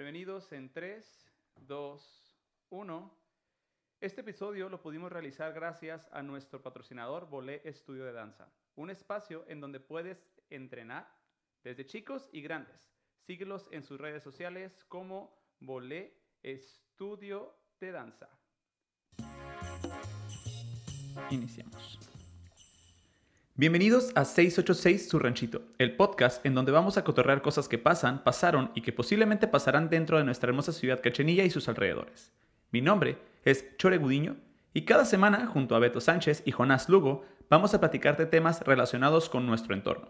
Prevenidos en 3, 2, 1. Este episodio lo pudimos realizar gracias a nuestro patrocinador Bolé Estudio de Danza, un espacio en donde puedes entrenar desde chicos y grandes. Síguelos en sus redes sociales como Bolé Estudio de Danza. Iniciamos. Bienvenidos a 686 Su Ranchito, el podcast en donde vamos a cotorrear cosas que pasan, pasaron y que posiblemente pasarán dentro de nuestra hermosa ciudad Cachenilla y sus alrededores. Mi nombre es Chore Gudiño y cada semana, junto a Beto Sánchez y Jonás Lugo, vamos a platicar de temas relacionados con nuestro entorno.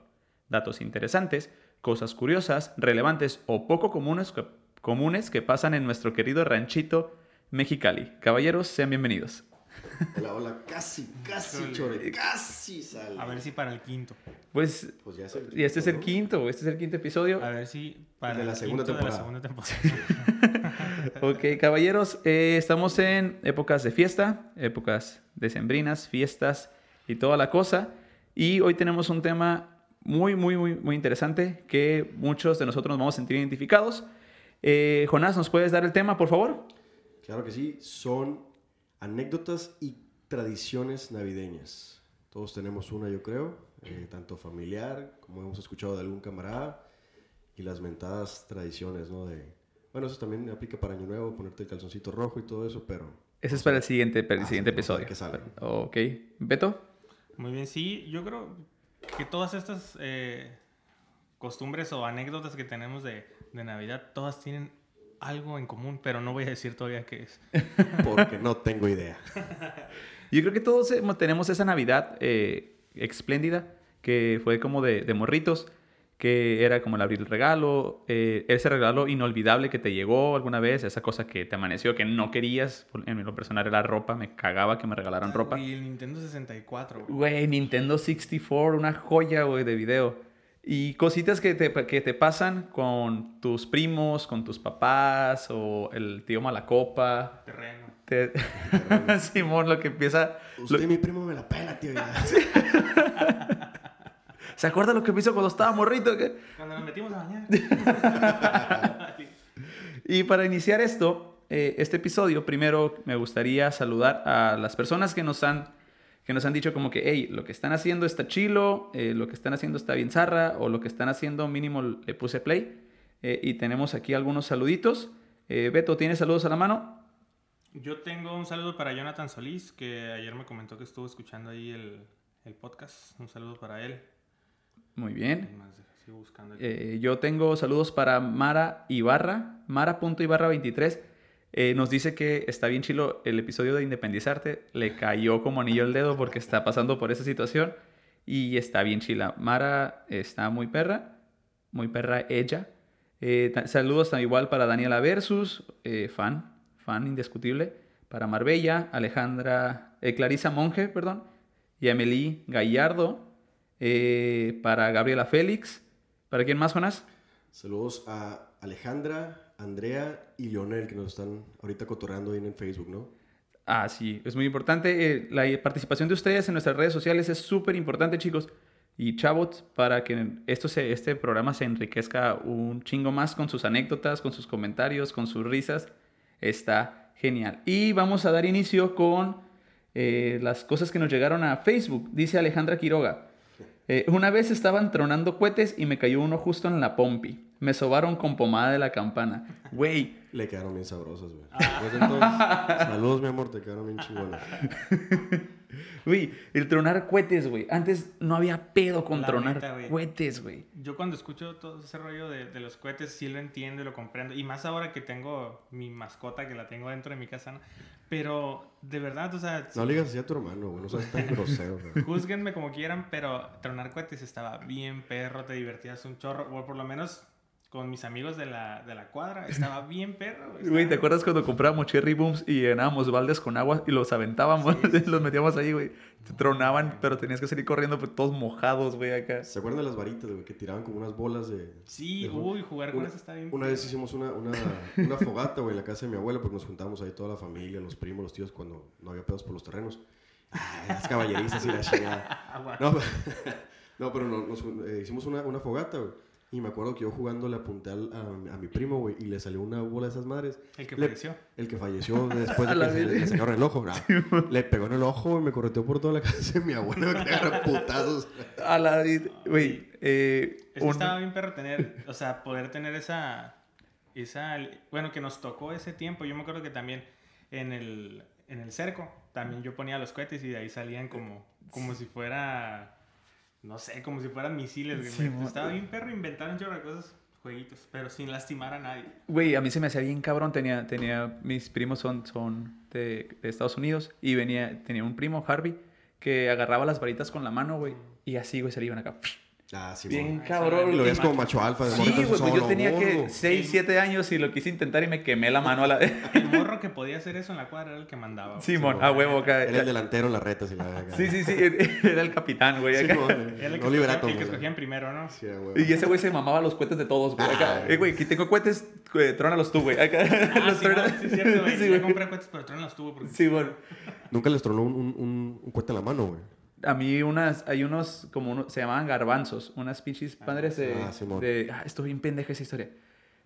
Datos interesantes, cosas curiosas, relevantes o poco comunes comunes que pasan en nuestro querido ranchito Mexicali. Caballeros, sean bienvenidos. Hola, hola, casi, casi, Chore, casi sale. A ver si para el quinto. Pues, Pues ya es el y este es el ¿no? quinto, este es el quinto episodio. A ver si para De la el segunda quinto temporada. de la segunda temporada. Ok, caballeros, eh, estamos en épocas de fiesta, épocas decembrinas, fiestas y toda la cosa. Y hoy tenemos un tema muy, muy, muy, muy interesante que muchos de nosotros nos vamos a sentir identificados. Eh, Jonás, ¿nos puedes dar el tema, por favor? Claro que sí, son anécdotas y tradiciones navideñas. Todos tenemos una, yo creo, eh, tanto familiar como hemos escuchado de algún camarada y las mentadas tradiciones, ¿no? De, bueno, eso también aplica para Año Nuevo, ponerte el calzoncito rojo y todo eso, pero Ese es para el siguiente, para el Ah, siguiente episodio. qué sale. Ok, Beto. Muy bien, sí, yo creo que todas estas eh, costumbres o anécdotas que tenemos de, de Navidad, todas tienen algo en común, pero no voy a decir todavía qué es. porque no tengo idea. Yo creo que todos hemos- tenemos esa Navidad eh, espléndida, que fue como de, de morritos, que era como el abrir el regalo, eh, ese regalo inolvidable que te llegó alguna vez, esa cosa que te amaneció, que no querías, en lo personal era ropa, me cagaba que me regalaran ropa. Y el Nintendo 64, güey. Güey, Nintendo 64, una joya, güey, de video. Y cositas que te, que te pasan con tus primos, con tus papás, o el tío Malacopa. Terreno. Te- Simón, lo que empieza... Usted, mi primo, me la pela, tío. ya. ¿Se acuerda lo que me hizo cuando estaba morrito? ¿Qué? Cuando nos metimos a bañar. Y para iniciar esto, eh, este episodio, primero me gustaría saludar a las personas que nos han, que nos han dicho como que, hey, lo que están haciendo está chilo, eh, lo que están haciendo está bien zarra, o lo que están haciendo mínimo le puse play. Eh, y tenemos aquí algunos saluditos. Eh, Beto, ¿tienes saludos a la mano? Yo tengo un saludo para Jonathan Solís, que ayer me comentó que estuvo escuchando ahí el, el podcast. Un saludo para él. Muy bien. Yo tengo saludos para Mara Ibarra, Mara.ibarra23. Eh, nos dice que está bien chilo el episodio de Independizarte. Le cayó como anillo el dedo porque está pasando por esa situación. Y está bien chila. Mara está muy perra. Muy perra ella. Eh, saludos igual para Daniela Versus, eh, fan, fan indiscutible. Para Marbella, Alejandra, eh, Clarisa Monge, perdón. Y Amelie Gallardo. eh, para Gabriela Félix. ¿Para quién más, Jonas? Saludos a Alejandra, Andrea y Leonel que nos están ahorita cotorreando ahí en el Facebook, ¿no? Ah, sí, es muy importante. eh, la participación de ustedes en nuestras redes sociales es súper importante, chicos. Y chavos, para que esto se, este programa se enriquezca un chingo más con sus anécdotas, con sus comentarios, con sus risas. Está genial. Y vamos a dar inicio con eh, las cosas que nos llegaron a Facebook. Dice Alejandra Quiroga. Eh, una vez estaban tronando cohetes y me cayó uno justo en la pompi. Me sobaron con pomada de la campana. Güey, Le quedaron bien sabrosas, güey. Entonces, saludos, mi amor, te quedaron bien chingonas. Güey, el tronar cohetes, güey. Antes no había pedo con La tronar neta, cohetes, güey. Yo cuando escucho todo ese rollo de, de los cohetes sí lo entiendo y lo comprendo. Y más ahora que tengo mi mascota que la tengo dentro de mi casa. ¿no? Pero de verdad, o sea, No le digas así a tu hermano, güey. No seas tan grosero, güey. juzguenme como quieran, pero tronar cohetes estaba bien perro, te divertías un chorro. O por lo menos con mis amigos de la, de la cuadra, estaba bien perro. Güey, ¿te acuerdas cuando comprábamos cherry booms y llenábamos baldes con agua y los aventábamos? los metíamos ahí, güey. Te tronaban, pero tenías que salir corriendo, pues todos mojados, güey, acá. ¿Se acuerdan de las varitas, güey? Que tiraban como unas bolas de... Sí, de- uy, jugar con una- eso está bien Una vez hicimos una, una, una fogata, güey, en la casa de mi abuela, porque nos juntábamos ahí toda la familia, los primos, los tíos, cuando no había pedos por los terrenos. Ah, las caballerizas y la chingada. No, no pero no, nos, eh, hicimos una, una fogata, güey. Y me acuerdo que yo jugando le apunté al- a, a mi primo, güey, y le salió una bola de esas madres. El que Le- falleció. El que falleció después de que se le sacaron el ojo. Ah, le pegó en el ojo, güey, me correteó por toda la casa de mi abuela. Me cagaron putazos. A la... Güey, eh... Es que un- estaba bien perro tener, o sea, poder tener esa, esa, bueno, que nos tocó ese tiempo. Yo me acuerdo que también en el, en el cerco, también yo ponía los cohetes y de ahí salían como, como si fuera, no sé, como si fueran misiles. güey. Sí, estaba bien perro inventar un chorro cosas, jueguitos, pero sin lastimar a nadie. Güey, a mí se me hacía bien cabrón. Tenía, tenía, mis primos son, son de, de Estados Unidos y venía, tenía un primo, Harvey, que agarraba las varitas con la mano, güey, y así, güey, se le iban acá. Ah, sí, Bien. Ay, cabrón. Lo ves Sí, como macho alfa. de Sí, güey, pues yo tenía que gordo. 6, 7 años y lo quise intentar y me quemé la mano a la... El morro que podía hacer eso en la cuadra era el que mandaba. güey. Simón, mon. a huevo acá. Era el delantero en las retas y la verga. Sí, sí, sí, era el capitán, güey. Sí, acá. Era el que, no liberato, el que escogían primero, ¿no? Sí, a huevo. Y ese güey se mamaba los cohetes de todos, güey. Acá, Ah. eh, güey, aquí tengo cohetes, eh, trónalos tú, güey. Acá, Ah, los sí, trona- no, sí, es cierto, güey. Sí, Yo güey. compré cohetes, pero tú no los tuvo porque... Sí, bueno. Nunca les tronó un, un, un, un cohete en la mano, güey. A mí unas, hay unos, como uno, se llamaban garbanzos, unas pinches madres de... Ah, Simón. de ah, estoy bien pendeja esa historia.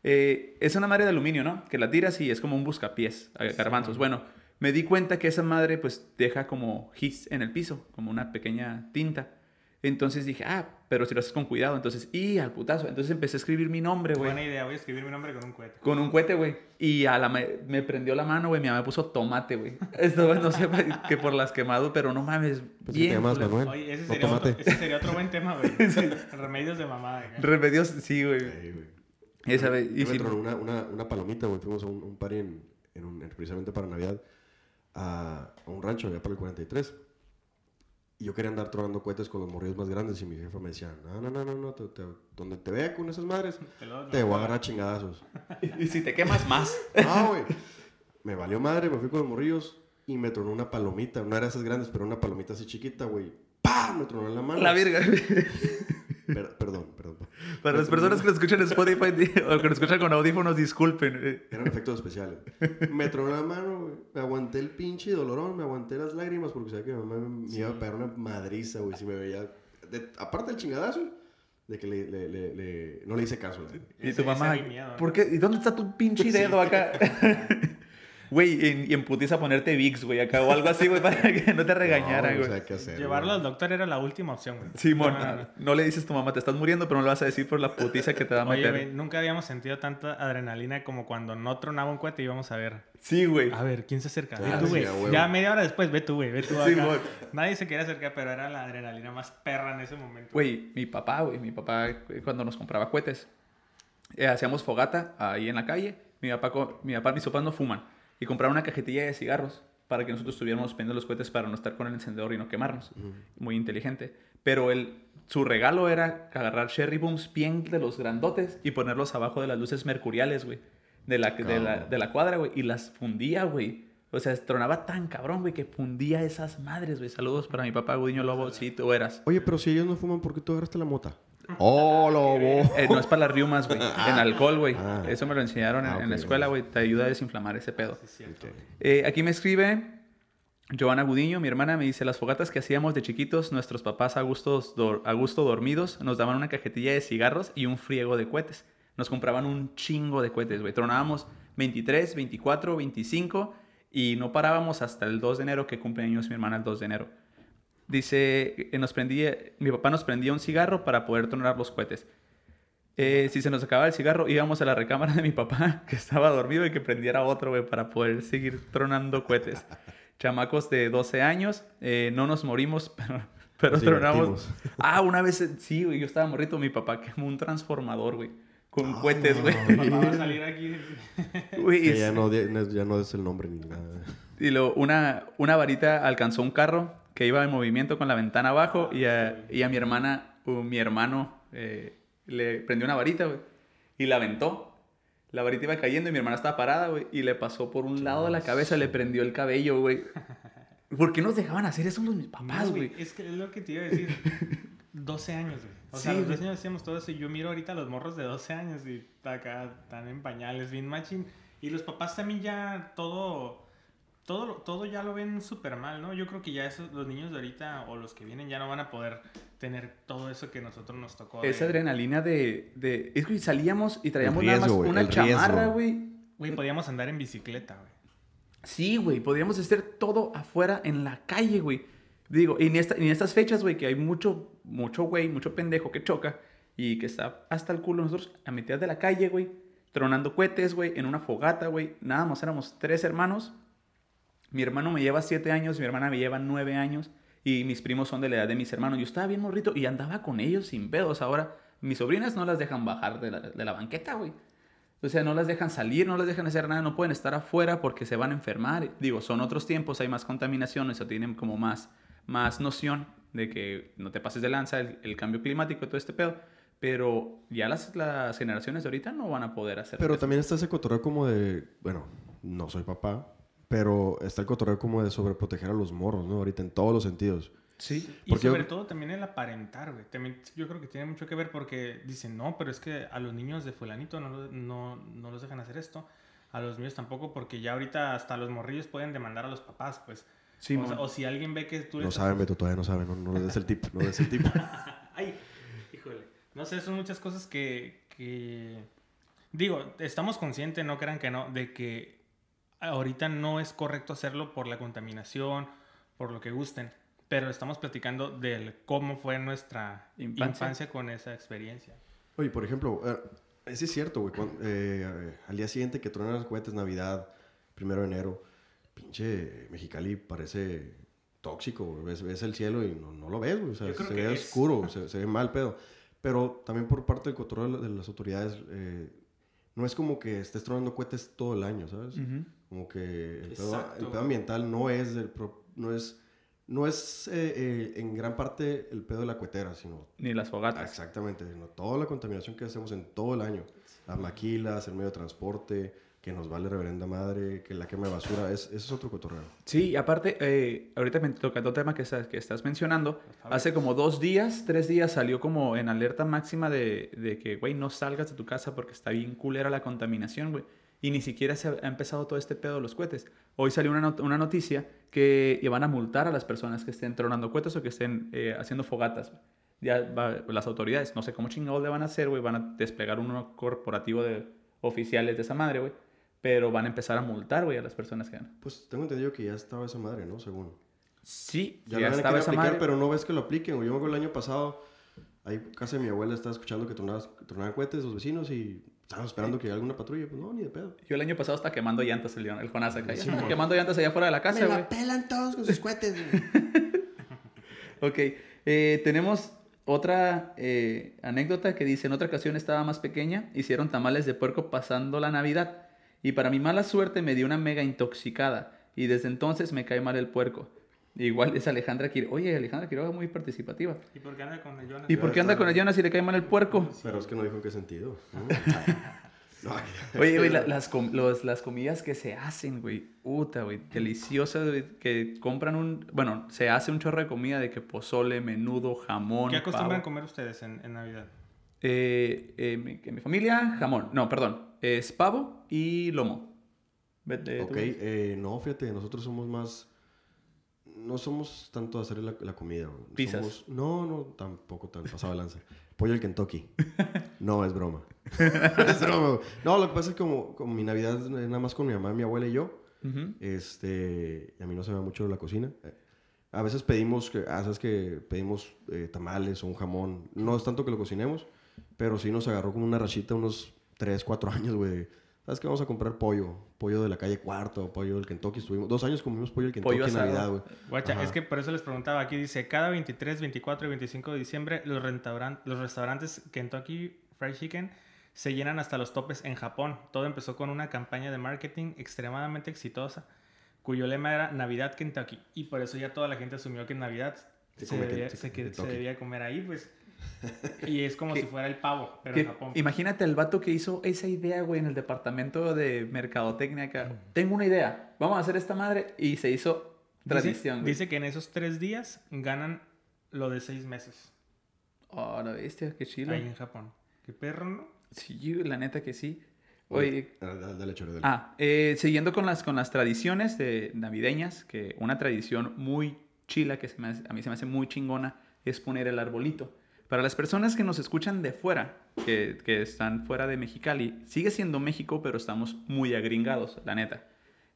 Eh, es una madre de aluminio, ¿no? Que la tiras y es como un buscapiés, garbanzos. Bueno, me di cuenta que esa madre pues deja como his en el piso, como una pequeña tinta. Entonces dije, ah, pero si lo haces con cuidado, entonces, y al putazo. Entonces empecé a escribir mi nombre, güey. Buena idea, voy a escribir mi nombre con un cohete. Con un cohete, güey. Y a la me, me prendió la mano, güey. Mi mamá me puso tomate, güey. Esto, no sé que por las quemadas, pero no mames. Pensé que te bien. llamas. Manuel. Oye, ese No sería, otro, tomate. ese sería otro buen tema, güey. Remedios de mamá. güey. Remedios, sí, güey. Sí, güey. Esa vez. Y sí, una, una, una palomita, güey. Fuimos a un, un party en, en un, en- precisamente para Navidad a, a un rancho allá para el 43. Y yo quería andar tronando cohetes con los morrillos más grandes y mi jefa me decía, no, no, no, no, no, te- te- donde te vea con esas madres, Te lo- te voy a agarrar a chingadazos. y si te quemas más. Ah, güey. Me valió madre, me fui con los morrillos y me tronó una palomita. No era esas grandes, pero una palomita así chiquita, güey. ¡Pam! Me tronó en la mano. La virga. Per- perdón, perdón. Para las personas que lo escuchan en Spotify o que lo escuchan con audífonos, disculpen. eh. Eran efectos especiales. Me tronó la mano, güey. Me aguanté el pinche dolorón, me aguanté las lágrimas porque sabía que mi mamá me, iba a pegar una madriza, güey, si me veía. de- aparte del chingadazo, de que le, le- le- le- no le hice caso. Y tu mamá. ¿por qué? ¿Y dónde está tu pinche dedo acá? Güey, y, y en putiza ponerte Vicks, güey, acá o algo así, güey, para que no te regañaran, No, güey. o sea, ¿qué hacer, Llevarlo güey? al doctor era la última opción, güey. Simón, No, no, no. no le dices a tu mamá, te estás muriendo, pero no le vas a decir por la putiza que te va a Oye, meter. güey, nunca habíamos sentido tanta adrenalina como cuando no tronaba un cohete y íbamos a ver. sí, güey. A ver, ¿quién se acerca? Ve tú, sí, güey. a huevo. ya media hora después, ve tú, güey. Ve tú acá. Sí, güey. Nadie se quería acercar, pero era la adrenalina más perra en ese momento. Güey, mi papá, güey, mi papá eh, cuando nos compraba cohetes, eh, hacíamos fogata ahí en la calle. Mi papá, mi papá mis papás no fuman. Y compraron una cajetilla de cigarros para que nosotros estuviéramos prendiendo los cohetes para no estar con el encendedor y no quemarnos. Muy inteligente. Pero el, su regalo era agarrar cherry booms bien de los grandotes y ponerlos abajo de las luces mercuriales, güey. De la, de, la, de la cuadra, güey. Y las fundía, güey. O sea, tronaba tan cabrón, güey, que fundía esas madres, güey. Saludos para mi papá Gudiño Lobo, si tú eras. Oye, pero si ellos no fuman, ¿por qué tú agarraste la mota? ¡Oh, lobo! Eh, no es para las riumas, güey. En alcohol, güey. Ah. Eso me lo enseñaron en, Ah, en la escuela, güey. Te ayuda a desinflamar ese pedo. Sí. Eh, aquí me escribe Joana Gudiño, mi hermana, me dice, las fogatas que hacíamos de chiquitos, nuestros papás a, gustos a gusto dormidos, nos daban una cajetilla de cigarros y un friego de cohetes. Nos compraban un chingo de cohetes, güey. Tronábamos 23, 24, 25 y no parábamos hasta el 2 de enero, que cumpleaños mi hermana el 2 de enero. Dice, eh, nos prendía, mi papá nos prendía un cigarro para poder tronar los cohetes. Eh, si se nos acababa el cigarro, íbamos a la recámara de mi papá, que estaba dormido, y que prendiera otro, güey, para poder seguir tronando cohetes. Chamacos de 12 años, eh, no nos morimos, pero, pero Nos tronamos. Ah, una vez, sí, güey, yo estaba morrito, mi papá quemó un transformador, güey, con Ah, cohetes, güey. no. Va a salir aquí. Güey, Que es- ya no, no- ya no es el nombre ni nada. Y luego una, una varita alcanzó un carro que iba en movimiento con la ventana abajo y a, y a mi hermana, o mi hermano, eh, le prendió una varita, güey, y la aventó. La varita iba cayendo y mi hermana estaba parada, güey, y le pasó por un lado de la cabeza, le prendió el cabello, güey. ¿Por qué nos dejaban hacer eso los mis papás, No, güey? Es que es lo que te iba a decir. 12 años, güey. O sea, a los güey. 12 años hacíamos todo eso y yo miro ahorita a los morros de 12 años y acá están en pañales, bien machín. Y los papás también ya todo, todo, lo- todo ya lo ven súper mal, ¿no? Yo creo que ya esos, los niños de ahorita o los que vienen ya no van a poder tener todo eso que nosotros nos tocó. de- Esa adrenalina de, de... Es que salíamos y traíamos nada más una chamarra, güey. Güey, podíamos andar en bicicleta, güey. Sí, güey, podríamos hacer todo afuera en la calle, güey. Digo, y en, esta, en estas fechas, güey, que hay mucho, mucho güey, mucho pendejo que choca y que está hasta el culo nosotros a mitad de la calle, güey, tronando cohetes, güey, en una fogata, güey. Nada más éramos tres hermanos. Mi hermano me lleva siete años, mi hermana me lleva nueve años y mis primos son de la edad de mis hermanos. Yo estaba bien morrito y andaba con ellos sin pedos. Ahora, mis sobrinas no las dejan bajar de la, de la banqueta, güey. O sea, no las dejan salir, no las dejan hacer nada, no pueden estar afuera porque se van a enfermar. Digo, son otros tiempos, hay más contaminación, eso tienen como más, más noción de que no te pases de lanza, el, el cambio climático y todo este pedo. Pero ya las, las generaciones de ahorita no van a poder hacer Pero eso. también está ese cotorreo como de, bueno, no soy papá, pero está el cotorreo como de sobreproteger a los morros, ¿no? Ahorita en todos los sentidos. Sí, Y Porque yo- sobre todo también el aparentar, güey. También yo creo que tiene mucho que ver porque dicen, no, pero es que a los niños de fulanito no, no, no los dejan hacer esto. A los míos tampoco porque ya ahorita hasta los morrillos pueden demandar a los papás, pues. sí, o, sea, o si alguien ve que tú le No saben, Beto, todavía no saben, no, no les des el tip, no les des el tip. Ay, híjole. No sé, son muchas cosas que, que... Digo, estamos conscientes, no crean que no, de que ahorita no es correcto hacerlo por la contaminación, por lo que gusten, pero estamos platicando del cómo fue nuestra Infancia. infancia, con esa experiencia. Oye, por ejemplo, eh, sí es cierto, güey. eh, al día siguiente que truenan los cohetes, Navidad, primero de enero, pinche Mexicali parece tóxico, güey. Ves, ves el cielo y no, no lo ves, güey. O sea, se ve es- oscuro, se, se ve mal pedo. Pero también por parte del control de la- de las autoridades, eh, no es como que estés tronando cohetes todo el año, ¿sabes? Como que el pedo, el pedo ambiental no es, el pro- no es, no es eh, eh, en gran parte el pedo de la cuetera, sino Ni las Ah, fogatas. Exactamente, no, toda la contaminación que hacemos en todo el año, las maquilas, el medio de transporte, que nos vale reverenda madre, que la quema de basura, es, ese es otro cotorreo. Sí, y aparte, eh, ahorita me tocando el tema que estás, que estás mencionando, hace como dos días, tres días salió como en alerta máxima de, de que, güey, no salgas de tu casa porque está bien culera la contaminación, güey. Y ni siquiera se ha, empezado todo este pedo de los cohetes. Hoy salió una, not- una noticia que iban a multar a las personas que estén tronando cohetes o que estén eh, haciendo fogatas. Ya va- las autoridades, no sé cómo chingados le van a hacer, güey, van a desplegar uno corporativo de oficiales de esa madre, güey. Pero van a empezar a multar, güey, a las personas que hagan. Pues tengo entendido que ya estaba esa madre, ¿no? Según. Sí, Ya, ya, la van estaba esa aplicar, madre. pero no ves que lo apliquen. güey. Yo me acuerdo el año pasado, ahí casa de mi abuela estaba escuchando que tronaban cohetes los vecinos y estaban esperando que alguna patrulla. Pues no, ni de pedo. Yo el año pasado estaba quemando llantas, el, el Jonás acá. Sí, quemando llantas allá afuera de la casa, güey. pelan todos con sus cohetes. Ok, eh, tenemos otra eh, anécdota que dice, en otra ocasión estaba más pequeña, hicieron tamales de puerco pasando la Navidad y para mi mala suerte me dio una mega intoxicada y desde entonces me cae mal el puerco. Igual es Alejandra Quiroga. Oye, Alejandra Quiroga muy participativa. ¿Y por qué anda con el Jonas? ¿Y por qué anda con el Jonas si le cae mal el puerco? pero es que no dijo en qué sentido. No, Oye, güey, la- las, com- los- las comidas que se hacen, güey, puta, güey, deliciosas, güey, que compran un, bueno, se hace un chorro de comida de que pozole, menudo, jamón, ¿Qué acostumbran pavo. comer ustedes en, en Navidad? Eh, eh, mi, que mi familia, jamón, no, perdón, es pavo y lomo. Vete, tú. Ok, eh, no, fíjate, nosotros somos más. No somos tanto de hacer la, la comida. Pizzas. Somos- no, no, tampoco tan pasado de lanza. Pollo el Kentucky. No, es broma. es broma. güey. No, lo que pasa es que como, como mi Navidad es nada más con mi mamá, mi abuela y yo, este, a mí no se me da mucho la cocina. A veces pedimos, que, ah, sabes que pedimos eh, tamales o un jamón. No es tanto que lo cocinemos, pero sí nos agarró como una rachita unos 3, 4 años, güey. ¿Sabes que Vamos a comprar pollo. Pollo de la calle Cuarto, pollo del Kentucky. Estuvimos dos años comimos pollo del Kentucky Pollo en. Navidad, güey. Guacha, Ajá. es que por eso les preguntaba. Aquí dice, cada 23, 24 y 25 de diciembre los, rentauran- los restaurantes Kentucky Fried Chicken se llenan hasta los topes en Japón. Todo empezó con una campaña de marketing extremadamente exitosa, cuyo lema era Navidad Kentucky. Y por eso ya toda la gente asumió que en Navidad Se se, debía, se se debía comer ahí, pues. Y es como Que- si fuera el pavo, pero Que- en Japón. imagínate el vato que hizo esa idea, güey, en el departamento de mercadotecnia acá. Tengo una idea, vamos a hacer esta madre y se hizo tradición, Dice, güey. dice que en esos tres días ganan lo de seis meses Oh, la bestia, qué chido. ahí en Japón. Qué perro, ¿no? Sí, la neta que sí. Oye, Ah, Dale, dale, Chore, dale. Ah, eh, siguiendo con las, con las tradiciones de navideñas, que una tradición muy chila que se me hace- a mí se me hace muy chingona es poner el arbolito. Para las personas que nos escuchan de fuera, que, están fuera de Mexicali, sigue siendo México, pero estamos muy agringados, la neta.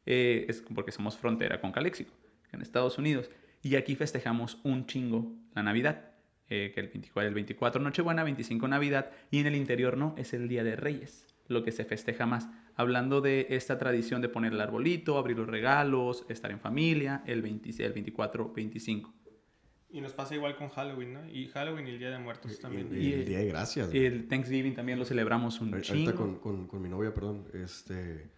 Eh, es porque somos frontera con Calexico, en Estados Unidos. Y aquí festejamos un chingo la Navidad, eh, que el 24, el 24 Nochebuena, 25 Navidad, y en el interior no, es el Día de Reyes, lo que se festeja más. Hablando de esta tradición de poner el arbolito, abrir los regalos, estar en familia, el, 20 el 24, 25. Y nos pasa igual con Halloween, ¿no? Y Halloween y el Día de Muertos Y, también. y Y- el Día de Gracias. güey. El Thanksgiving también lo celebramos un Ahorita chingo. con, con, con mi novia, perdón, este,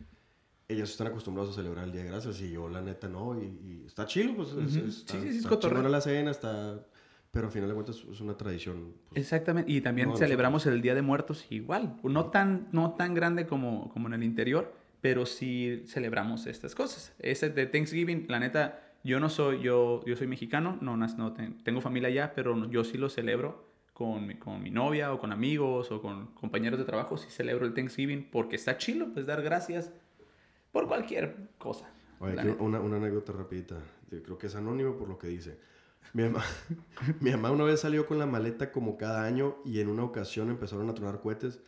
ellos están acostumbrados a celebrar el Día de Gracias y yo la neta no, y, y está chido, pues, es- Ujú. es- Sí, está, sí, sí, es está cotorreo. chingona la cena, está, pero al final de cuentas es una tradición. pues, Exactamente, y también No, celebramos el Día de Muertos igual, no tan, no tan grande como, como en el interior, pero sí celebramos estas cosas. Ese de Thanksgiving, la neta, yo no soy, yo, yo soy mexicano, no, no ten- tengo familia allá, pero yo sí lo celebro con, mi- con mi novia o con amigos o con compañeros de trabajo, sí celebro el Thanksgiving porque está chilo, pues dar gracias por cualquier cosa. Oye, una, una anécdota rapidita, yo creo que es anónimo por lo que dice. Mi mamá, mi mamá una vez salió con la maleta como cada año y en una ocasión empezaron a tronar cohetes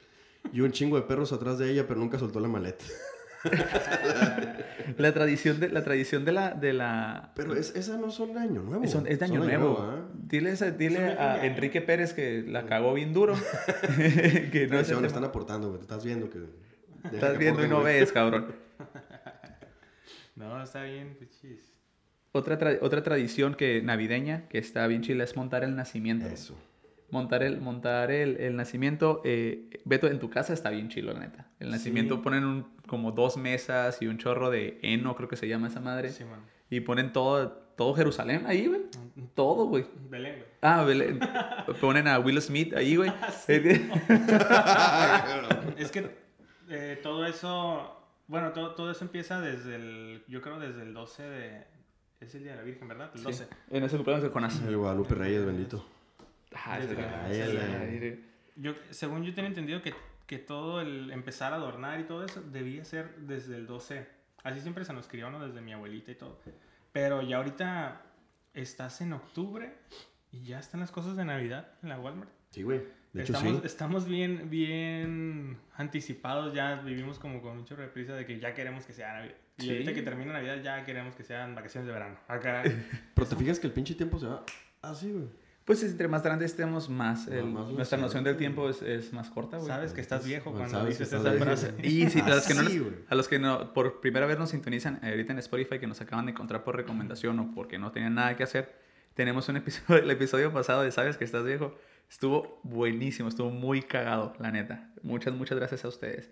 y un chingo de perros atrás de ella, pero nunca soltó la maleta. La tradición de la, tradición de la, de la Pero es, esas no son de Año Nuevo. Es, es de son año nuevo. ¿ah? Dile, dile a. Enrique Pérez que la cagó bien duro. que no están aportando, güey. Estás viendo que. Estás que viendo y no güey. ves, cabrón. No, está bien, pichis. Otra, tra- otra tradición que navideña que está bien chila es montar el nacimiento. Eso. Montar el, montar el, el nacimiento. Eh, Beto, en tu casa está bien chilo, la neta. El nacimiento Sí. ponen un- como dos mesas y un chorro de heno, creo que se llama esa madre. Sí, man. Y ponen todo, todo Jerusalén ahí, güey. Todo, güey. Belén, güey. Ah, Belén. ponen a Will Smith ahí, güey. Es que eh, todo eso, bueno, todo, todo eso empieza desde el, yo creo desde el 12 de, es el Día de la Virgen, ¿verdad? El 12. Sí, En ese cumpleaños de Jonás. El Guadalupe Reyes, bendito. Ay. Yo, según yo tenía entendido que, que todo el empezar a adornar y todo eso debía ser desde el 12. Así siempre se nos crió, ¿no? Desde mi abuelita y todo. Pero ya ahorita estás en octubre y ya están las cosas de Navidad en la Walmart. Sí, güey. De hecho, estamos, sí. estamos bien, bien anticipados, ya vivimos como con un chorro de prisa de que ya queremos que sea Navidad. Y Sí. ahorita que termina Navidad ya queremos que sean vacaciones de verano. Acá, Pero te fijas que el pinche tiempo se va así, güey. Pues entre más grandes estemos, más, el- Más- más nuestra noción del tiempo es, es más corta, güey. sabes que estás viejo Bueno, cuando sabes dices esa frase. Y sí, a los, que no, nos- a los que no, por primera vez nos sintonizan ahorita en Spotify, que nos acaban de encontrar por recomendación o porque no tenían nada que hacer, tenemos un episodio, el episodio pasado de Sabes que estás viejo. Estuvo buenísimo, estuvo muy cagado, la neta. Muchas, muchas gracias a ustedes.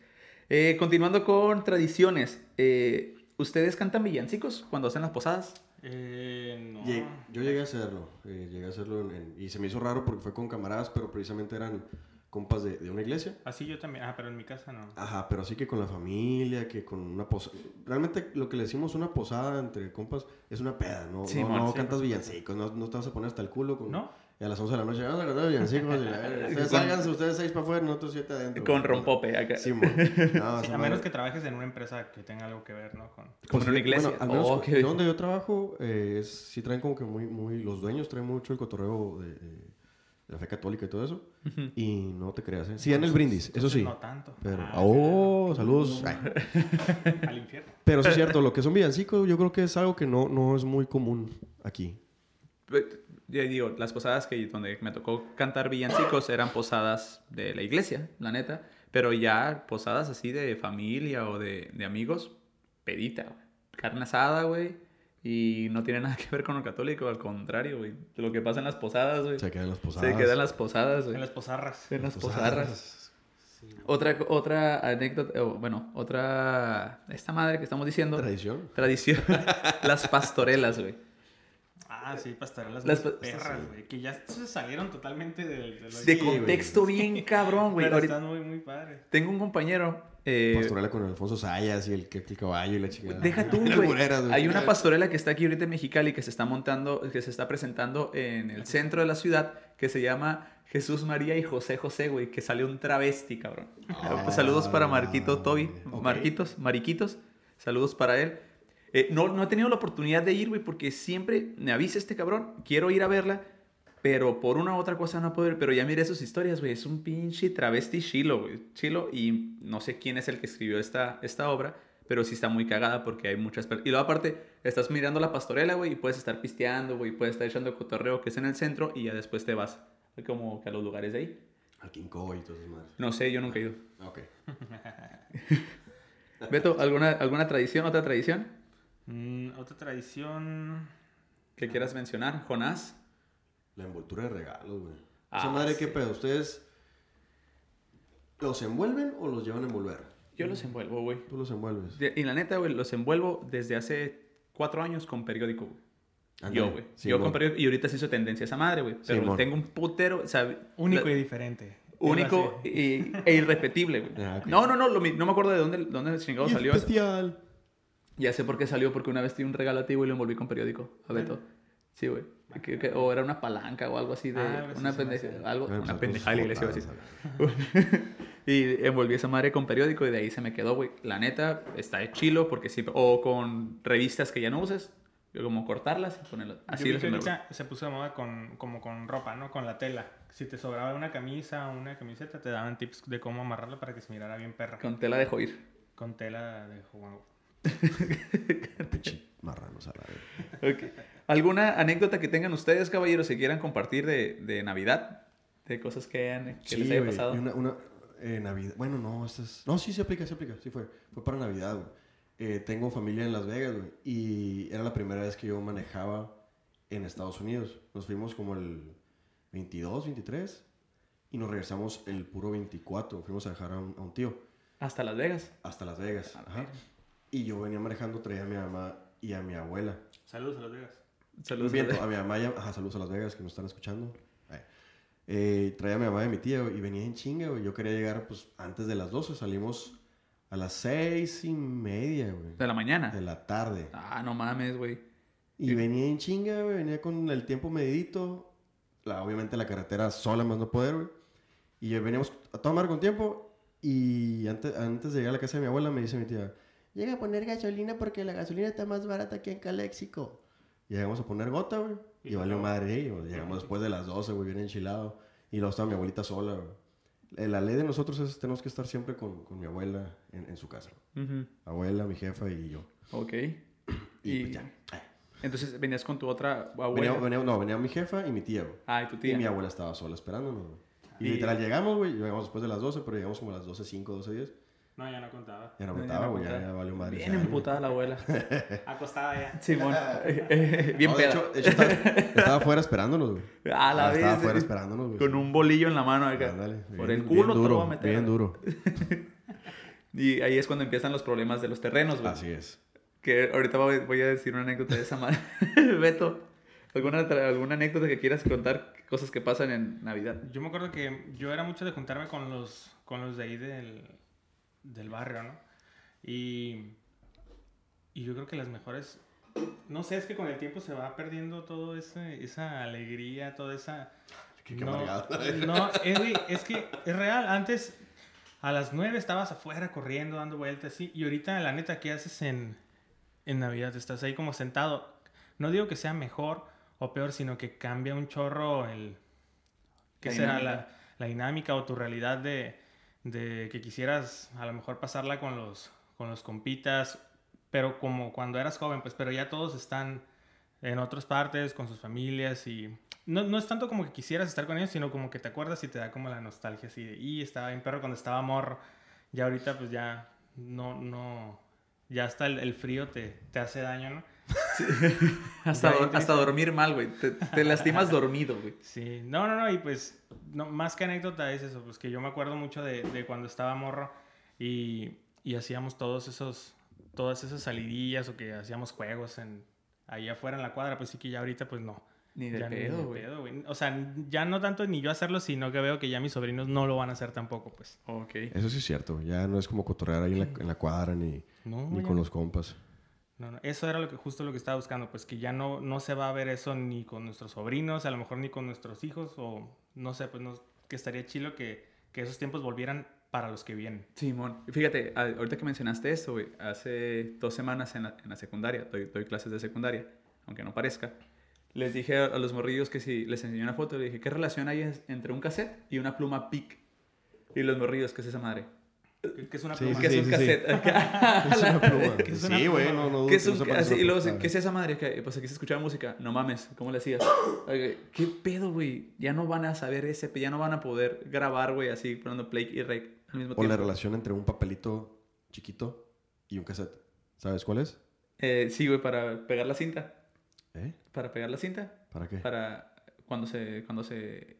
Eh, continuando con tradiciones, eh, ¿ustedes cantan villancicos cuando hacen las posadas? Eh, no. Yo llegué a hacerlo. eh, llegué a hacerlo en- en- y se me hizo raro porque fue con camaradas, pero precisamente eran compas de, de una iglesia. Así yo también. Ah, pero en mi casa no. Ajá, pero así que con la familia, que con una posada. Realmente lo que le decimos una posada entre compas es una peda, ¿no? Sí, no no sí, cantas villancicos, no, no te vas a poner hasta el culo. Con, ¿No? Y a las 11 de la noche, vamos a cantar villancicos. y la verga. Ustedes sálganse, ustedes seis para afuera, nosotros siete adentro. Con rompope acá. Sí. No, Sí, a madre- menos que trabajes en una empresa que tenga algo que ver, ¿no? Con... Como en una iglesia. Bueno, al menos Oh, donde yo trabajo, eh, es- sí traen como que muy, muy, los dueños traen mucho el cotorreo de, la fe católica y todo eso. Y no te creas, ¿eh? Sí, en el brindis, eso sí. No tanto. Pero, Ah, oh, saludos. Ay. Al infierno. Pero sí es cierto, lo que son villancicos, yo creo que es algo que no, no es muy común aquí. Ya digo, las posadas que donde me tocó cantar villancicos eran posadas de la iglesia, la neta. Pero ya posadas así de familia o de, de amigos, pedita, güey. Carne asada, güey. Y no tiene nada que ver con lo católico, al contrario, güey. Lo que pasa en las posadas, güey. Se quedan las posadas. Se quedan las posadas, güey. En las posarras. En las posadas. posarras. Otra, otra anécdota, bueno, otra... Esta madre que estamos diciendo. Tradición. Tradición. las pastorelas, güey. Ah, sí, pastorelas Las perras, güey. Que ya se salieron totalmente del... del De güey. contexto bien cabrón, güey. Ahorita- están muy, muy padres. Tengo un compañero. eh, Pastorela con Alfonso Sayas y el, que- el caballo y la chica. deja tú, güey. Hay una pastorela que está aquí ahorita en Mexicali que se está montando, que se está presentando en el centro de la ciudad, que se llama Jesús María y José José, güey, que salió un travesti, cabrón. Ah, Pues saludos para Marquito Toby, ok. Marquitos, Mariquitos, saludos para él. Eh, no, no he tenido la oportunidad de ir, güey, porque siempre me avisa este cabrón, quiero ir a verla, pero por una u otra cosa no puedo ir. Pero ya miré sus historias, güey, es un pinche travesti chilo, güey, chilo, y no sé quién es el que escribió esta, esta obra, pero sí está muy cagada porque hay muchas personas. Y luego aparte, estás mirando la pastorela, güey, y puedes estar pisteando, güey, puedes estar echando cotorreo que es en el centro y ya después te vas como que a los lugares de ahí. Al Kobe y todas esas madres. No sé, yo nunca he ido. Ah, Ok. Beto, ¿alguna, alguna tradición, otra tradición Mm, otra tradición. que quieras mencionar? Jonás. La envoltura de regalos, güey. Ah, Esa madre, sí. ¿qué pedo? ¿Ustedes los envuelven o los llevan a envolver? Yo los envuelvo, güey. Tú los envuelves. De- Y la neta, güey, los envuelvo desde hace cuatro años con periódico, güey. Yo, güey. Sí, yo mon. con periódico. Y ahorita se hizo tendencia esa madre, güey. Pero Simón. tengo un putero, o sea, Único la- y diferente. único y, e irrepetible, güey. Ah, ok. No, no, no, lo no me acuerdo de dónde, dónde chingado Y salió. eso. Ya sé por qué salió, porque una vez di un regalo a ti, güey, y lo envolví con periódico. A Beto. Sí, güey. Que- que- O era una palanca o algo así de... Ah, una pendeja, algo, Bueno, una pues, pendejada de la iglesia, pues, iba a decir. y envolví esa madre con periódico y de ahí se me quedó, güey. La neta, está de chilo porque sí... O con revistas que ya no uses, como cortarlas y ponerlas. Así Yo vi que se puso de moda con, como con ropa, ¿no? Con la tela. Si te sobraba una camisa o una camiseta, te daban tips de cómo amarrarla para que se mirara bien perra. Con, Con tela de joir. tela de. Marranos a la vez. Ok. ¿Alguna anécdota que tengan ustedes, caballeros, que quieran compartir de, de Navidad? De cosas que, hayan, que les haya pasado. Una, una, eh, Navidad. Bueno, no, esta es... No, sí se aplica, se aplica. Sí fue. Fue para Navidad, güey. Eh, tengo familia en Las Vegas, güey. Y era la primera vez que yo manejaba en Estados Unidos. Nos fuimos como el 22, 23. Y nos regresamos el puro 24. Fuimos a dejar a un, a un tío Hasta Las Vegas. hasta Las Vegas. Ajá. Y yo venía manejando, traía a mi mamá y a mi abuela. Saludos a los Vegas. Saludos. Bien, Las a mi mamá y a, ajá, saludos a Las Vegas que nos están escuchando. Ay. Eh, traía a mi mamá y a mi tía güey, y venía en chinga, güey. Yo quería llegar pues antes de las 12. Salimos a las seis y media, güey. De la mañana. De la tarde. Ah, no mames, güey. Y venía en chinga, güey. Venía con el tiempo medidito. La, obviamente la carretera sola más no poder, güey. Y veníamos a tomar con tiempo. Y antes, antes de llegar a la casa de mi abuela me dice mi tía, llega a poner gasolina porque la gasolina está más barata aquí en Caléxico. Y llegamos a poner gota, güey. Y Y valió no. madre, ahí, güey. Llegamos después de las 12, güey, bien enchilado. Y luego estaba mi abuelita sola, güey. Eh, La ley de nosotros es tenemos que estar siempre con, con mi abuela en, en su casa. Ujú. Abuela, mi jefa y yo. Ok. Y, Y, pues ya. entonces venías con tu otra abuela. Venía, venía- no, venía mi jefa y mi tía, güey. Ah, y tu Y tía. mi abuela estaba sola esperándonos, güey. Y, Y- literal llegamos, güey. Llegamos después de las 12, pero llegamos como a las 12.05, 12.10. No, ya no contaba. Ya no Ya no contaba, güey. Ya, contaba. ya valió madre. Bien emputada la abuela. Acostada ya. Simón. Bien No, de peda. hecho, de hecho estaba, estaba afuera esperándonos, güey. A la Ah, vez. Estaba eh, afuera esperándonos, güey. Con un bolillo en la mano acá. Ándale, Por bien- el culo bien te lo duro, voy a meter. Bien duro. Y ahí es cuando empiezan los problemas de los terrenos, güey. Así es. Que ahorita voy, a decir una anécdota de esa madre. Beto, ¿alguna, ¿alguna anécdota que quieras contar? Cosas que pasan en Navidad. Yo me acuerdo que yo era mucho de juntarme con los, con los de ahí del, del barrio, ¿no? Y, y yo creo que las mejores... No sé, es que con el tiempo se va perdiendo todo ese, esa alegría, toda esa... Qué, qué no, no, es, es que es real. Antes a las 9 estabas afuera corriendo, dando vueltas, sí. Y ahorita, la neta, ¿qué haces en, en Navidad? Estás ahí como sentado. No digo que sea mejor o peor, sino que cambia un chorro el... ¿Qué La será? dinámica. La, la dinámica o tu realidad de, de que quisieras a lo mejor pasarla con los, con los compitas, pero como cuando eras joven, pues, pero ya todos están en otras partes con sus familias y no, no es tanto como que quisieras estar con ellos, sino como que te acuerdas y te da como la nostalgia así de, y estaba bien perro cuando estaba morro, ya ahorita pues ya no, no, ya hasta el, frío te, te hace daño, ¿no? Hasta, hasta dormir mal, güey. Te, te lastimas dormido, güey. Sí, no, no, no, y pues, no, más que anécdota es eso, pues que yo me acuerdo mucho de, de cuando estaba morro y, y hacíamos todos esos, todas esas salidillas o que hacíamos juegos en, ahí afuera en la cuadra, pues sí que ya ahorita pues no. Ni de pedo, de güey. pedo, güey. O sea, ya no tanto ni yo hacerlo, sino que veo que ya mis sobrinos no lo van a hacer tampoco, pues. Ok. Eso sí es cierto. Ya no es como cotorrear ahí en la, en la cuadra ni, No, ni con los compas. No, no, eso era lo que, justo lo que estaba buscando, pues que ya no, no se va a ver eso ni con nuestros sobrinos, a lo mejor ni con nuestros hijos, o no sé, pues no, que estaría chido que, que esos tiempos volvieran para los que vienen. Simón, fíjate, ahorita que mencionaste güey, hace dos semanas en la, en la secundaria, doy, doy clases de secundaria, aunque no parezca, les dije a, los morrillos que si les enseñé una foto, les dije, ¿qué relación hay entre un cassette y una pluma PIC? Y los morrillos, ¿qué es esa madre? Que, que es una Sí, pluma. ¿Qué es un sí, sí. cassette? Es una pluma. Que es una sí, güey, no, no dudo ¿Qué es que un, no así, y luego. ¿qué es esa madre? Que, pues aquí se escuchaba música. No mames, ¿cómo le hacías? ¿Qué pedo, güey? Ya no van a saber ese, ya no van a poder grabar, güey, así poniendo play y rec al mismo O la tiempo. relación entre un papelito chiquito y un cassette. ¿Sabes cuál es? Eh, sí, güey, para pegar la cinta. ¿Eh? Para pegar la cinta. ¿Para qué? Para cuando se, cuando se...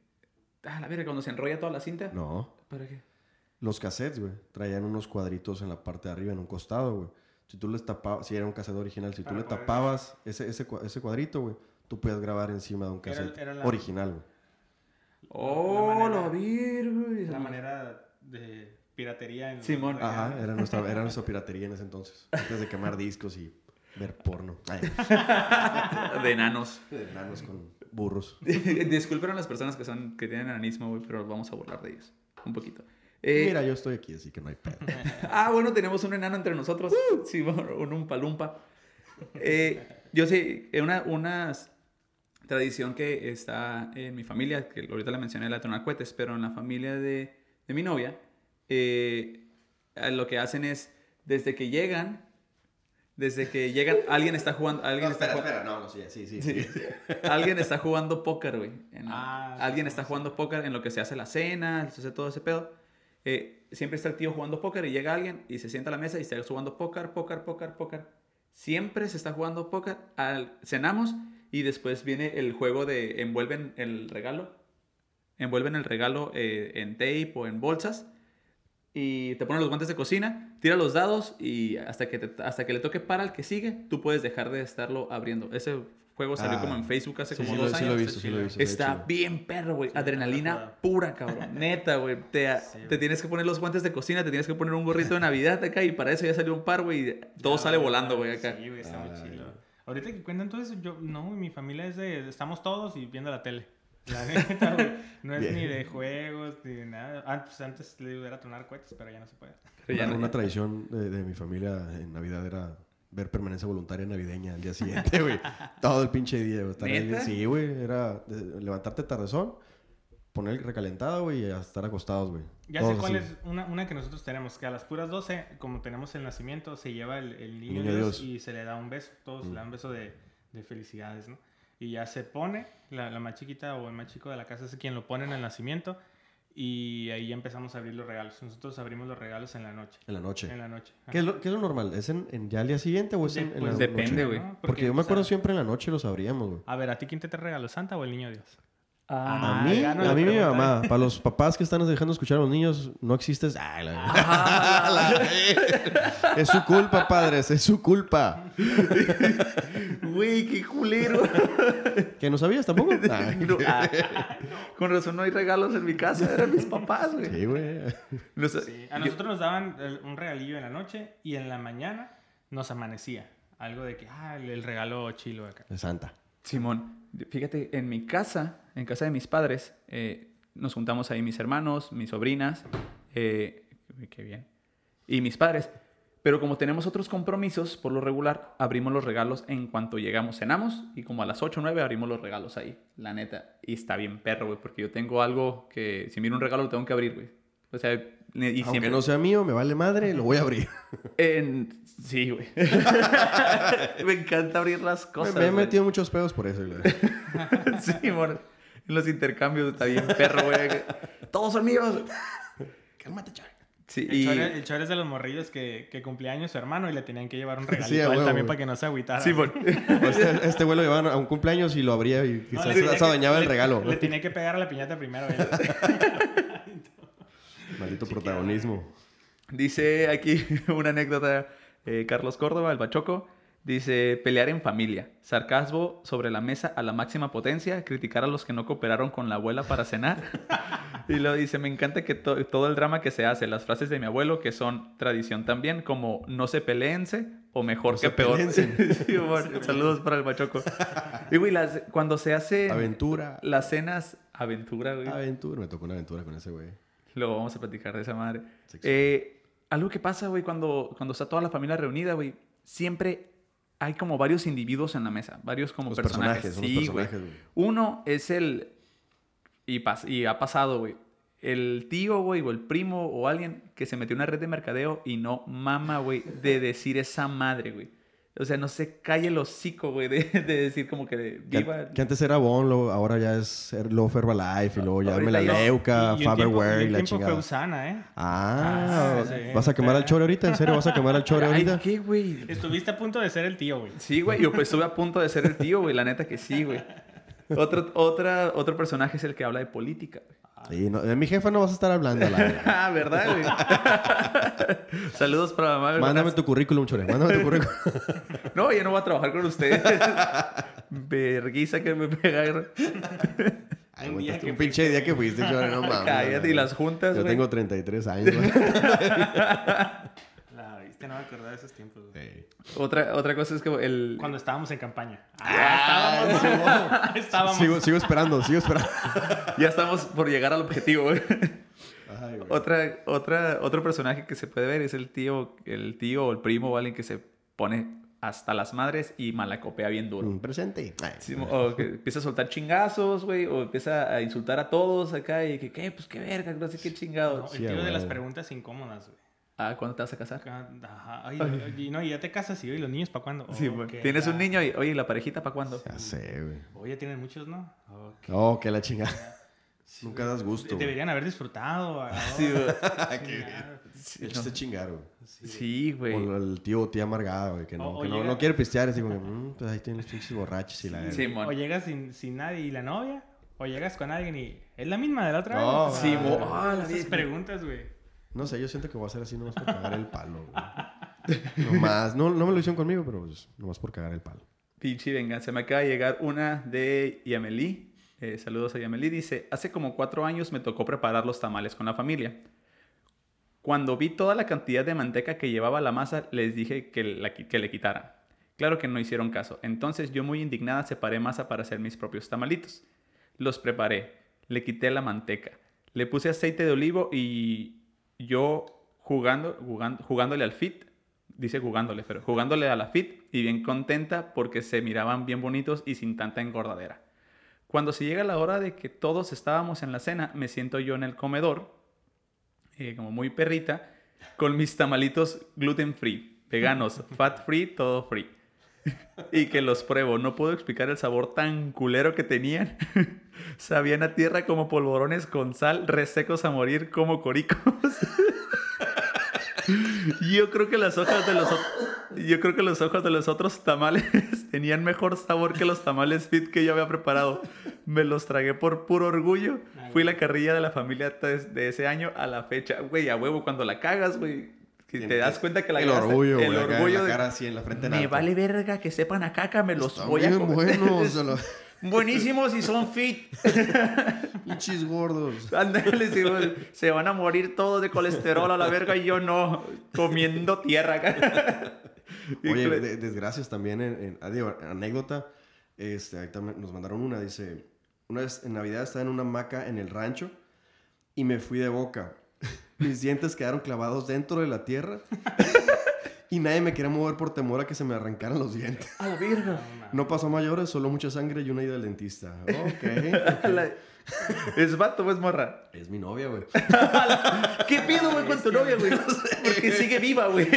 Ah, la verga, cuando se enrolla toda la cinta. No. ¿Para qué? Los cassettes, güey, traían unos cuadritos en la parte de arriba, en un costado, güey. Si tú les tapabas, si era un cassette original, si tú le tapabas ese, ese, ese cuadrito, güey, tú podías grabar encima de un cassette era la- original, güey. Oh, lo vi, güey. La manera de piratería en Simón. Ajá, era nuestra, era nuestra piratería en ese entonces. Antes de quemar discos y ver porno. Ay, De enanos. de enanos con burros. Disculpen a las personas que son que tienen enanismo, güey, pero vamos a burlar de ellos. Un poquito. Eh, Mira, yo estoy aquí, así que no hay pedo. Ah, bueno, tenemos un enano entre nosotros. Sí, bueno, un umpa lumpa. Eh, yo sé, eh, una, una tradición que está en mi familia, que ahorita la mencioné, la de tronar cohetes, pero en la familia de, de mi novia, eh, lo que hacen es, desde que llegan, desde que llegan, alguien está jugando, alguien está jugando. no, no, sí, sí, sí. Sí. Alguien está jugando póker, güey. Ah, sí, alguien sí, está sí. jugando póker en lo que se hace la cena, se hace todo ese pedo. Eh, siempre está el tío jugando póker y llega alguien y se sienta a la mesa y está jugando póker, póker, póker, póker. Siempre se está jugando póker. Al, cenamos y después viene el juego de envuelven el regalo. Envuelven el regalo eh, en tape o en bolsas y te ponen los guantes de cocina, tira los dados y hasta que, hasta que le toque para el que sigue, tú puedes dejar de estarlo abriendo. Ese juego salió Ah. como en Facebook hace Sí, como sí, dos lo, sí años. lo he visto, sí lo he visto. Está bien perro, güey. Sí, Adrenalina pura, cabrón. Neta, güey. Te, Sí, te tienes que poner los guantes de cocina, te tienes que poner un gorrito de Navidad acá y para eso ya salió un par, güey. y Todo Ya, sale volando, güey, acá. Sí, güey, está Ah, muy la chido. Ahorita que cuentan todo eso, yo, no, mi familia es de, estamos todos y viendo la tele. La neta, güey. No es Bien. ni de juegos, ni de nada. Antes, antes le digo, era tronar cohetes, pero ya no se puede. Pero ya Una, no- una tradición de, de mi familia en Navidad era ver permanencia voluntaria navideña al día siguiente, güey. Todo el pinche día, güey. Sí, güey. Era levantarte tardezón, poner el recalentado, güey, y estar acostados, güey. Ya Todos sé cuál así. es una, una que nosotros tenemos, que a las puras 12, como tenemos el nacimiento, se lleva el, el niño, niño Dios, Dios. y se le da un beso. Todos Mm. le dan un beso de, de felicidades, ¿no? Y ya se pone, la, la más chiquita o el más chico de la casa es quien lo pone en el nacimiento. Y ahí ya empezamos a abrir los regalos. Nosotros abrimos los regalos en la noche. En la noche. En la noche. ¿Qué es, lo, qué es lo normal? ¿Es en, en ya al día siguiente o es en, De- en pues, la depende, noche? güey. ¿no? Porque, yo me sea, acuerdo siempre en la noche los abríamos, güey. A ver, ¿a ti quién te, te regaló, Santa o el niño Dios? Ah, A mí, a mí mi mamá. Para los papás que están dejando escuchar a los niños, no existes. Ay, la- es su culpa, padres, es su culpa. Güey, qué culero. ¿Que no sabías tampoco? Ay, No, ah, con razón no hay regalos en mi casa, eran mis papás, güey. sí, güey. Sí, a yo- nosotros nos daban un regalillo en la noche y en la mañana nos amanecía. Algo de que, ah, el, el regalo chilo acá. De Santa. Simón, fíjate, en mi casa, en casa de mis padres, eh, nos juntamos ahí mis hermanos, mis sobrinas, eh, qué bien, y mis padres. Pero como tenemos otros compromisos, por lo regular, abrimos los regalos en cuanto llegamos, cenamos, y como a las 8 o 9 abrimos los regalos ahí, la neta. Y está bien perro, güey, porque yo tengo algo que, si miro un regalo, lo tengo que abrir, güey. O sea, y Aunque siempre... no sea mío, me vale madre, lo voy a abrir. En- Sí, güey. Me encanta abrir las Me, cosas. me he güey. metido muchos pedos por eso, güey. Sí, mon. En los intercambios está bien perro, güey. Todos son míos. Cálmate, chaval. Sí, El, y... chore, el chore es de los morrillos que, que cumplía años su hermano y le tenían que llevar un regalito Sí, a a él huevo, también güey. para que no se agüitara. Sí. Este, este güey lo llevaban a un cumpleaños y lo abría y quizás le se, dañaba el le- regalo. Le tenía que pegar a la piñata primero. Maldito protagonismo. Dice aquí una anécdota, eh, Carlos Córdoba, el Bachoco. Dice, pelear en familia, sarcasmo sobre la mesa a la máxima potencia, criticar a los que no cooperaron con la abuela para cenar. y luego dice, me encanta que to- todo el drama que se hace, las frases de mi abuelo que son tradición también, como no se peleense o mejor No que se peor. Sí, Saludos para el machoco. Y güey, las- cuando se hace Aventura. las cenas, aventura, güey. Aventura. Me tocó una aventura con ese güey. Luego vamos a platicar de esa madre. Eh, algo que pasa, güey, cuando, cuando está toda la familia reunida, güey, siempre hay como varios individuos en la mesa, varios como Los personajes. personajes, son los Sí, güey. personajes, güey. Uno es el... Y, pas- y ha pasado, güey. El tío, güey, o el primo o alguien que se metió en una red de mercadeo y no mama, güey, de decir esa madre, güey. O sea, no se calle el hocico, güey, de, de decir como que viva... que antes era Bon, luego- ahora ya es Love Herbalife y luego ya me la Leuca, Faberware y la tiempo fue chingada. Usana, ¿eh? Ah, Ah, sí. ¿vas a quemar al chore ahorita? ¿En serio vas a quemar al chore Ay, ahorita? ¿qué, güey? Estuviste a punto de ser el tío, güey. Sí, güey, yo pues estuve a punto de ser el tío, güey, la neta que sí, güey. Otro, otra, otro personaje es el que habla de política. Sí, no, de mi jefa no vas a estar hablando. la- Ah, ¿verdad, güey? Saludos para mamá. Mándame tu currículum, chore. Mándame tu currículum. No, yo no voy a trabajar con ustedes. Verguiza que me pegaron. Un día Aguantaste que un pinche día que fuiste, chore, no mames. Cállate, y las juntas, Yo güey. tengo 33 años. La viste, no me acordaba de esos tiempos. güey. Ey. Otra, otra cosa es que el... Cuando estábamos en campaña. Ah, estábamos. estábamos. Sigo, sigo esperando, sigo esperando. Ya estamos por llegar al objetivo. Ay, güey. Otra, otra, otro personaje que se puede ver es el tío, el tío o el primo o alguien que se pone hasta las madres y malacopea bien duro. Mm, Presente. Sí, o que empieza a soltar chingazos, güey, o empieza a insultar a todos acá y que, ¿qué? Pues qué verga, no sé qué No, chingados. el tío de las preguntas incómodas, güey. Ah, ¿cuándo te vas a casar? Ajá. Ay, y no, y ya te casas y hoy los niños para cuándo. Sí, güey. Tienes ya. un niño y, oye, ¿y la parejita para cuándo? Ya sé, güey. Oye, tienen muchos, ¿no? Ok. Oh, que la chingada. Nunca das gusto, güey. Deberían haber disfrutado. Sí, güey. Sí, Echaste no. chingar, güey. Sí, güey. O el tío o tía amargada, güey, que no, O- o que no, llega- no quiere pistear. Así como que, mm, pues ahí tienen los pinches borrachos y la. Sí, mon. O llegas sin, sin nadie y la novia. O llegas con alguien y es la misma de la otra No, vez. sí, Ah, ah, la esas misma. preguntas, güey. No sé, yo siento que voy a hacer así nomás por cagar el palo, güey. Nomás. No, no me lo hicieron conmigo, pero pues, nomás por cagar el palo. Pinche venganza. Me acaba de llegar una de Yamelí. Eh, saludos a Yamelí. Dice, hace como cuatro años me tocó preparar los tamales con la familia. Cuando vi toda la cantidad de manteca que llevaba la masa, les dije que, la que le quitaran. Claro que no hicieron caso. Entonces yo muy indignada separé masa para hacer mis propios tamalitos. Los preparé. Le quité la manteca. Le puse aceite de olivo y yo jugando, jugando jugándole al fit, dice jugándole, pero jugándole a la fit y bien contenta porque se miraban bien bonitos y sin tanta engordadera. Cuando se llega la hora de que todos estábamos en la cena, me siento yo en el comedor, eh, como muy perrita, con mis tamalitos gluten free, veganos, fat free, todo free. y que los pruebo. No puedo explicar el sabor tan culero que tenían. Sabían a tierra como polvorones con sal, resecos a morir como coricos. Yo creo que las hojas de los yo creo que los ojos de los otros tamales tenían mejor sabor que los tamales fit que yo había preparado. Me los tragué por puro orgullo. Fui la carrilla de la familia desde ese año a la fecha. Güey, a huevo cuando la cagas, güey. Que te das cuenta que la El orgullo, el güey. orgullo la de- cara así en la frente en me alto. vale verga que sepan a caca, me los voy a comer. buenos, lo- Buenísimos y son fit. pinches gordos. Ándale, se van a morir todos de colesterol a la verga y yo no, comiendo tierra acá. Oye, de- desgracias también, en, en- ah, digo, anécdota, este, ahí también nos mandaron una, dice, una vez en Navidad estaba en una hamaca en el rancho y me fui de boca. Mis dientes quedaron clavados dentro de la tierra y nadie me quería mover por temor a que se me arrancaran los dientes. A la verga. No pasó mayores, solo mucha sangre y una ida al dentista. Ok. ¿Es vato o es morra? es mi novia, güey. ¿Qué pido, güey, con tu novia, güey? Porque sigue viva, güey.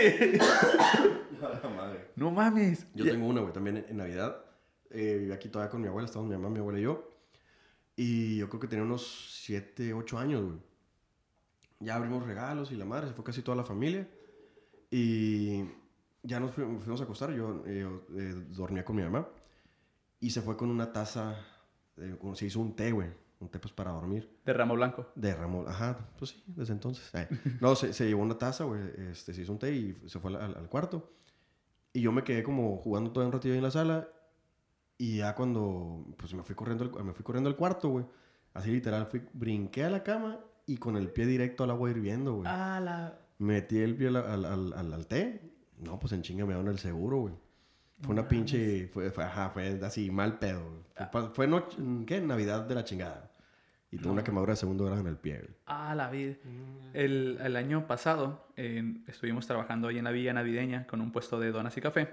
No mames. Yo tengo una, güey, también en, Navidad. Eh, aquí todavía con mi abuela, estábamos mi mamá, mi abuela y yo. Y yo creo que tenía unos 7, 8 años, güey. Ya abrimos regalos y la madre, se fue casi toda la familia. Y ya nos fuimos, a acostar, yo eh, eh, dormía con mi mamá. Y se fue con una taza, eh, como se hizo un té, güey. Un té pues para dormir. De ramo blanco. De Ramón, ajá, pues sí, desde entonces. Eh, No, se, se llevó una taza, güey, este, se hizo un té y se fue al, al- al cuarto. Y yo me quedé como jugando todo un ratillo ahí en la sala. Y ya cuando, pues me fui corriendo, al- me fui corriendo al cuarto, güey. Así literal, fui, brinqué a la cama y con el pie directo al agua hirviendo, güey. Ah, la... Metí el pie al, al, al, al- al té. No, pues en chinga me dieron el seguro, güey. Fue una pinche, fue, fue, ajá, fue así, mal pedo. güey. Fue, pa- fue noche, ¿qué? Navidad de la chingada. Y tuve una quemadura de segundo grado en el pie, güey. Ah, la vida. El, el año pasado eh, estuvimos trabajando ahí en la villa navideña con un puesto de donas y café.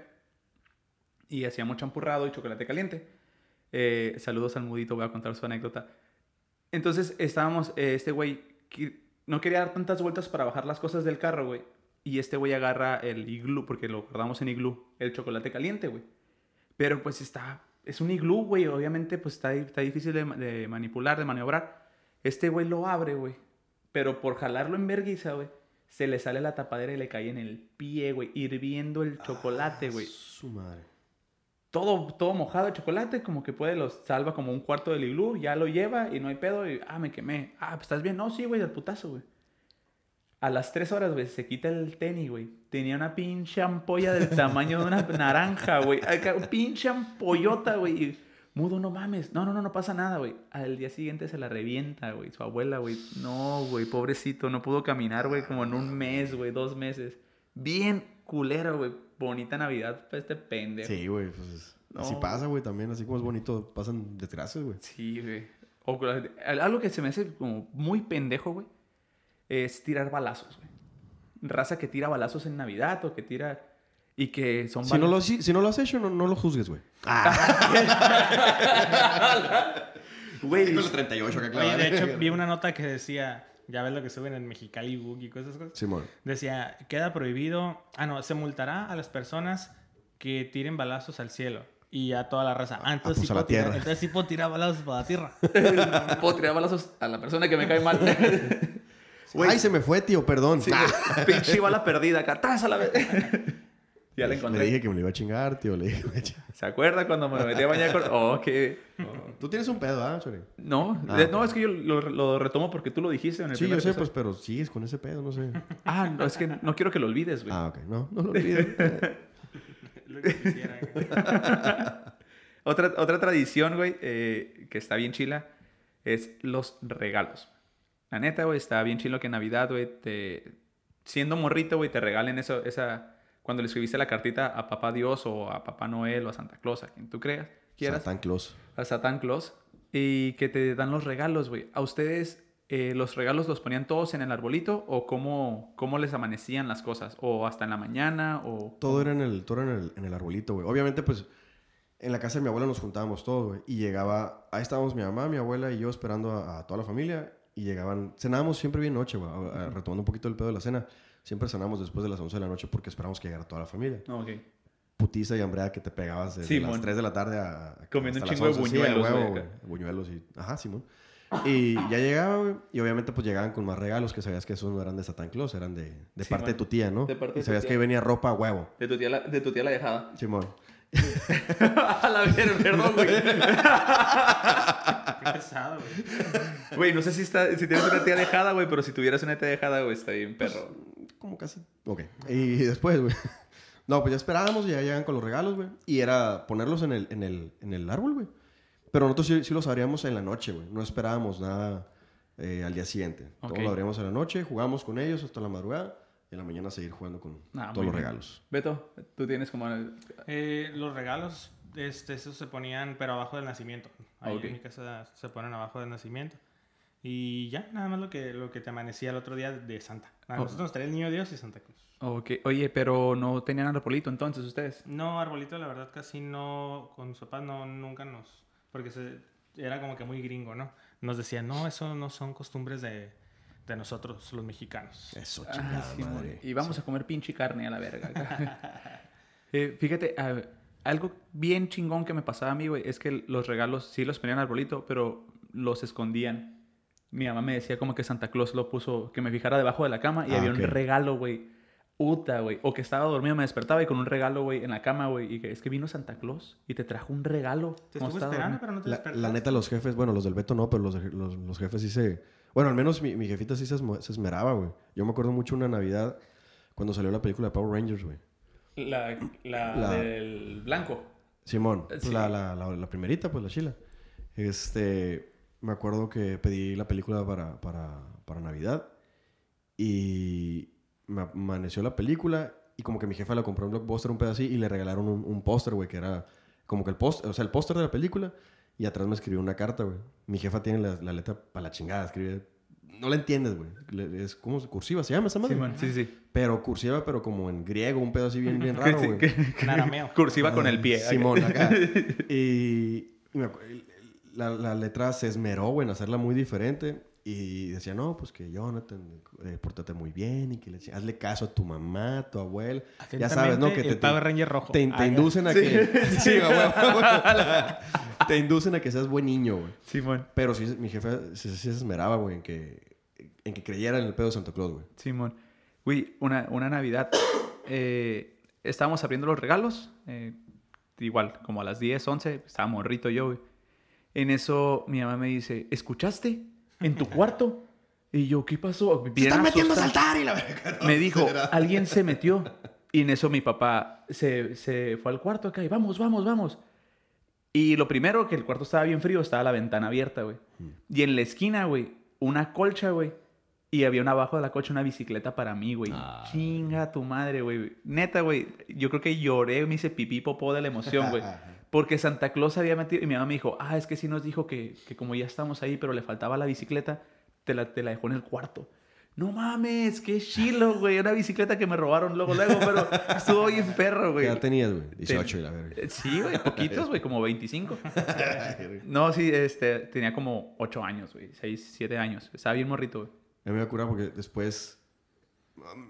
Y hacíamos champurrado y chocolate caliente. Eh, saludos al mudito, voy a contar su anécdota. Entonces estábamos, eh, este güey no quería dar tantas vueltas para bajar las cosas del carro, güey. Y este güey agarra el iglú, porque lo guardamos en iglú, el chocolate caliente, güey. Pero pues está, es un iglú, güey. Obviamente pues está, está difícil de, ma- de manipular, de maniobrar. Este güey lo abre, güey. Pero por jalarlo en verguiza, güey, se le sale la tapadera y le cae en el pie, güey. Hirviendo el chocolate, güey. Su madre. Todo, todo mojado de chocolate, como que puede, lo salva como un cuarto del iglú, ya lo lleva y no hay pedo. Y, ah, me quemé. Ah, pues estás bien. No, sí, güey, del putazo, güey. A las tres horas, güey, se quita el tenis, güey. Tenía una pinche ampolla del tamaño de una naranja, güey. Pinche ampollota, güey. Mudo, no mames. No, no, no, no pasa nada, güey. Al día siguiente se la revienta, güey. Su abuela, güey. No, güey, pobrecito. No pudo caminar, güey, como en un mes, güey, dos meses. Bien culero, güey. Bonita Navidad para este pendejo. Sí, güey, pues así pasa, güey, también. Así como es bonito, pasan desgracias, güey. Sí, güey. O algo que se me hace como muy pendejo, güey, es tirar balazos, güey. Raza que tira balazos en Navidad o que tira... Y que son Si no, lo, balazos... si, si no lo has hecho, no, no lo juzgues, güey. Güey, 38 acá Oye, de hecho, vi una nota que decía, ya ves lo que suben en Mexicali Book y cosas, cosas. Simón. Decía, queda prohibido, ah, no, se multará a las personas que tiren balazos al cielo. Y a toda la raza. Ah, entonces, pues sí, a la puedo tirar, entonces sí puedo tirar balazos para la tierra. puedo tirar balazos a la persona que me cae mal. Güey. Ay, se me fue, tío, perdón. Sí, güey. Pinche bala perdida acá. ¡Tas a la vez! ya Le encontré. dije que me lo iba a chingar, tío. Le dije que me iba a chingar. ¿Se acuerda cuando me metí a bañar con... Oh, que... Tú tienes un pedo, ¿ah, Chori? No, Ah, no, es que yo lo, lo retomo porque tú lo dijiste en el Sí, primer yo sé, episodio. pues, pero sigues con ese pedo, no sé. Ah, no, es que no quiero que lo olvides, güey. Ah, ok. No, no lo olvides. Lo que quisiera. Otra, otra tradición, güey, eh, que está bien chila, es los regalos. La neta, güey, está bien chilo que en Navidad, güey, te... Siendo morrito, güey, te regalen eso, esa... Cuando le escribiste la cartita a Papá Dios o a Papá Noel o a Santa Claus, a quien tú creas, quieras, Tan close. a Satan Claus, y que te dan los regalos, güey. ¿A ustedes eh, los regalos los ponían todos en el arbolito o cómo, cómo les amanecían las cosas? ¿O hasta en la mañana? o Todo era en el, todo era en el, en el arbolito, güey. Obviamente, pues, en la casa de mi abuela nos juntábamos todos, güey. Y llegaba, ahí estábamos mi mamá, mi abuela y yo esperando a, a toda la familia. Y llegaban, cenábamos siempre bien noche, güey. a- a- Retomando un poquito el pedo de la cena. Siempre cenábamos después de las 11 de la noche porque esperamos que llegara toda la familia. No, ok. Putiza y hambreada que te pegabas desde Simón. las 3 de la tarde a... a- Comiendo un chingo de 11, sí, buñuelos, huevo. Buñuelos y... Ajá, Simón. Y ya llegaba, güey. Y obviamente, pues, llegaban con más regalos que sabías que esos no eran de Satan Claus. Eran de, de Sí, parte de man. tu tía, ¿no? De parte de y tu sabías tía. que ahí venía ropa a huevo. De tu tía la, de tu tía la dejada. Simón. a la ver, perdón, güey. Qué pesado, güey. Güey, no sé si, está, si tienes una tía dejada, güey, pero si tuvieras una tía dejada, güey, está bien, perro. Como casi. Ok. Y después, güey. No, pues ya esperábamos y ya llegan con los regalos, güey. Y era ponerlos en el, en el, en el árbol, güey. Pero nosotros sí, sí los abríamos en la noche, güey. No esperábamos nada eh, al día siguiente. Ok. Todo lo abríamos en la noche, jugamos con ellos hasta la madrugada. Y en la mañana seguir jugando con Ah, todos los bien. regalos. Beto, tú tienes como... Eh, los regalos, este, esos se ponían, pero abajo del nacimiento. Ahí Ok. en mi casa se ponen abajo del nacimiento. Y ya, nada más lo que, lo que te amanecía el otro día de Santa. A Oh. nosotros nos traía el niño Dios y Santa Cruz. Ok, oye, pero no tenían arbolito entonces ustedes. No, arbolito, la verdad, casi no, con mis papás no, nunca nos, porque se, era como que muy gringo, ¿no? Nos decían, no, eso no son costumbres de, de nosotros, los mexicanos. Eso, Ah, chingada sí, madre. Y vamos a comer pinche carne a la verga. Eh, fíjate, a- algo bien chingón que me pasaba a mí, güey, es que los regalos sí los ponían arbolito, pero los escondían. Mi mamá me decía como que Santa Claus lo puso, que me fijara debajo de la cama y Ah, había un regalo, güey. Uta, güey. O que estaba dormido, me despertaba y con un regalo, güey, en la cama, güey. Y que es que vino Santa Claus y te trajo un regalo. Te estaba esperando, dormido. pero no te La, despertaste. la neta, los jefes, bueno, los del Beto no, pero los, los, los jefes sí se... Bueno, al menos mi, mi jefita sí se, se esmeraba, güey. Yo me acuerdo mucho una Navidad cuando salió la película de Power Rangers, güey. La, la, La- del blanco. Simón, Sí. la, la, la, la primerita, pues la chila. Este, me acuerdo que pedí la película para, para, para Navidad y me amaneció la película y como que mi jefa la compró en Blockbuster un pedazo así y le regalaron un, un póster, güey, que era como que el póster, o sea, el póster de la película y atrás me escribió una carta, güey. Mi jefa tiene la, la letra para la chingada, escribe... No la entiendes, güey. Es como cursiva, se llama esa madre. Simón, sí, sí. Pero cursiva, pero como en griego, un pedo así bien, bien raro, Sí, güey. En arameo. Cursiva con el pie. Simón, acá. y y me la, la letra se esmeró, güey, en hacerla muy diferente. Y decía, no, pues que Jonathan, eh, pórtate muy bien y que le, hazle caso a tu mamá, a tu abuela. Ya sabes, ¿no? Que el te, Power te, Ranger rojo. te, te inducen a que... Sí, huevo, a huevo. Te inducen a que seas buen niño, güey. Simón. Pero sí, mi jefe sí, sí se esmeraba, güey, en que, en que creyera en el pedo de Santa Claus, güey. Simón. Güey, una, una Navidad. eh, estábamos abriendo los regalos. eh, igual, como a las 10, 11. Estaba morrito yo, güey. En eso mi mamá me dice, ¿escuchaste? ¿En tu cuarto? Y yo, ¿qué pasó? Bien asustado. saltar y la verga. Me dijo, alguien se metió. Y en eso mi papá se, se fue al cuarto acá y vamos, vamos, vamos. Y lo primero, que el cuarto estaba bien frío, estaba la ventana abierta, güey. Y en la esquina, güey, una colcha, güey. Y había una abajo de la colcha una bicicleta para mí, güey. Ah. Chinga tu madre, güey. Neta, güey. Yo creo que lloré, me hice pipí popó de la emoción, güey. Porque Santa Claus había metido. Y mi mamá me dijo, ah, es que sí nos dijo que, que como ya estamos ahí, pero le faltaba la bicicleta, te la, te la dejó en el cuarto. No mames, qué chilo, güey. Una bicicleta que me robaron luego, luego, pero estuvo bien perro, ¿Qué güey. edad tenías, güey? 18 y la verga. Eh, Sí, güey, poquitos, güey, como 25. No, sí, este, tenía como 8 años, güey, 6, 7 años. Estaba bien morrito, güey. A mí me cura porque después...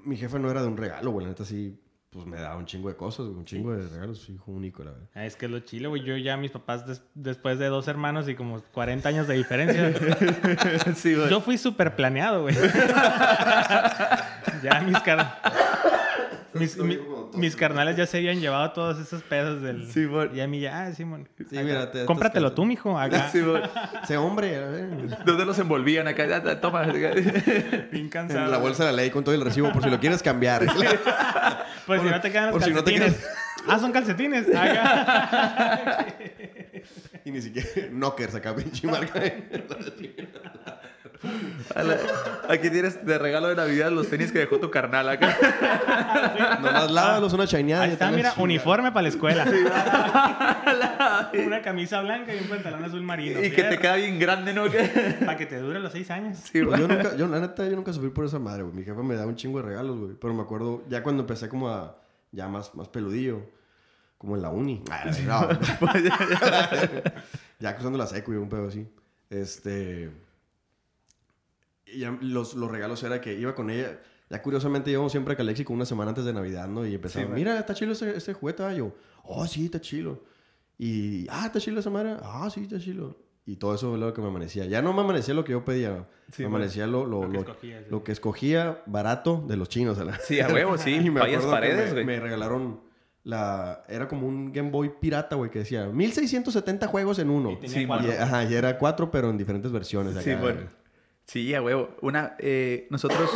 Mi jefe no era de un regalo, güey. La neta sí, pues me daba un chingo de cosas. Un chingo de regalos. Hijo único, la verdad. Ah, Es que es lo chile, güey. Yo ya, mis papás, des- después de dos hermanos y como 40 años de diferencia, Sí, güey. yo fui súper planeado, güey. ya mis, car- mis, mi- mis carnales ya se habían llevado todos esos pedos del... Sí, güey. Y a mí ya, ah, Simón. Sí, mira, te- Cómpratelo te- tú, mijo. Acá. Sí. Ese hombre, a ver. ¿Dónde los envolvían acá? Ya, ya, Toma. Bien cansado. En la bolsa de la ley con todo el recibo por si lo quieres cambiar. Pues si no te quedan los por si no te calcetines. Ah, son calcetines. Acá. y ni siquiera... Knockers acá, pinche marca. La- Aquí tienes de regalo de Navidad los tenis que dejó tu carnal acá. Nomás lávalos una chaineada. Ahí y está, mira, uniforme para la escuela. Una camisa blanca y un pantalón azul marino. Y que te queda bien grande, ¿no? Para que te dure los seis años. Sí, Pues yo nunca, yo la neta, yo nunca sufrí por esa madre, güey. Mi jefa me daba un chingo de regalos, güey. Pero me acuerdo, ya cuando empecé como a, ya más, más peludillo, como en la uni. Ah, no. ya cruzando la seco y un pedo así. Este, ya los, los regalos era que iba con ella. Ya curiosamente íbamos siempre a Calexi con una semana antes de Navidad, ¿no? Y empezaba, Sí, mira, está chilo este, este juguete. Ah, yo, oh, sí, está chilo. Y, ah, está chilo esa madre. Ah, sí, está chilo. Y todo eso es lo que me amanecía. Ya no me amanecía lo que yo pedía. Sí, me amanecía lo, lo, Lo que lo- escogías, lo que escogía barato de los chinos. a la- Sí, a huevo, sí. y me paredes, me, güey. me regalaron la... Era como un Game Boy pirata, güey, que decía 1670 juegos en uno. Y tenía Sí, cuatro. Y, ajá, y era cuatro, pero en diferentes versiones. Sí, acá, bueno. Sí, a huevo. Una, eh, nosotros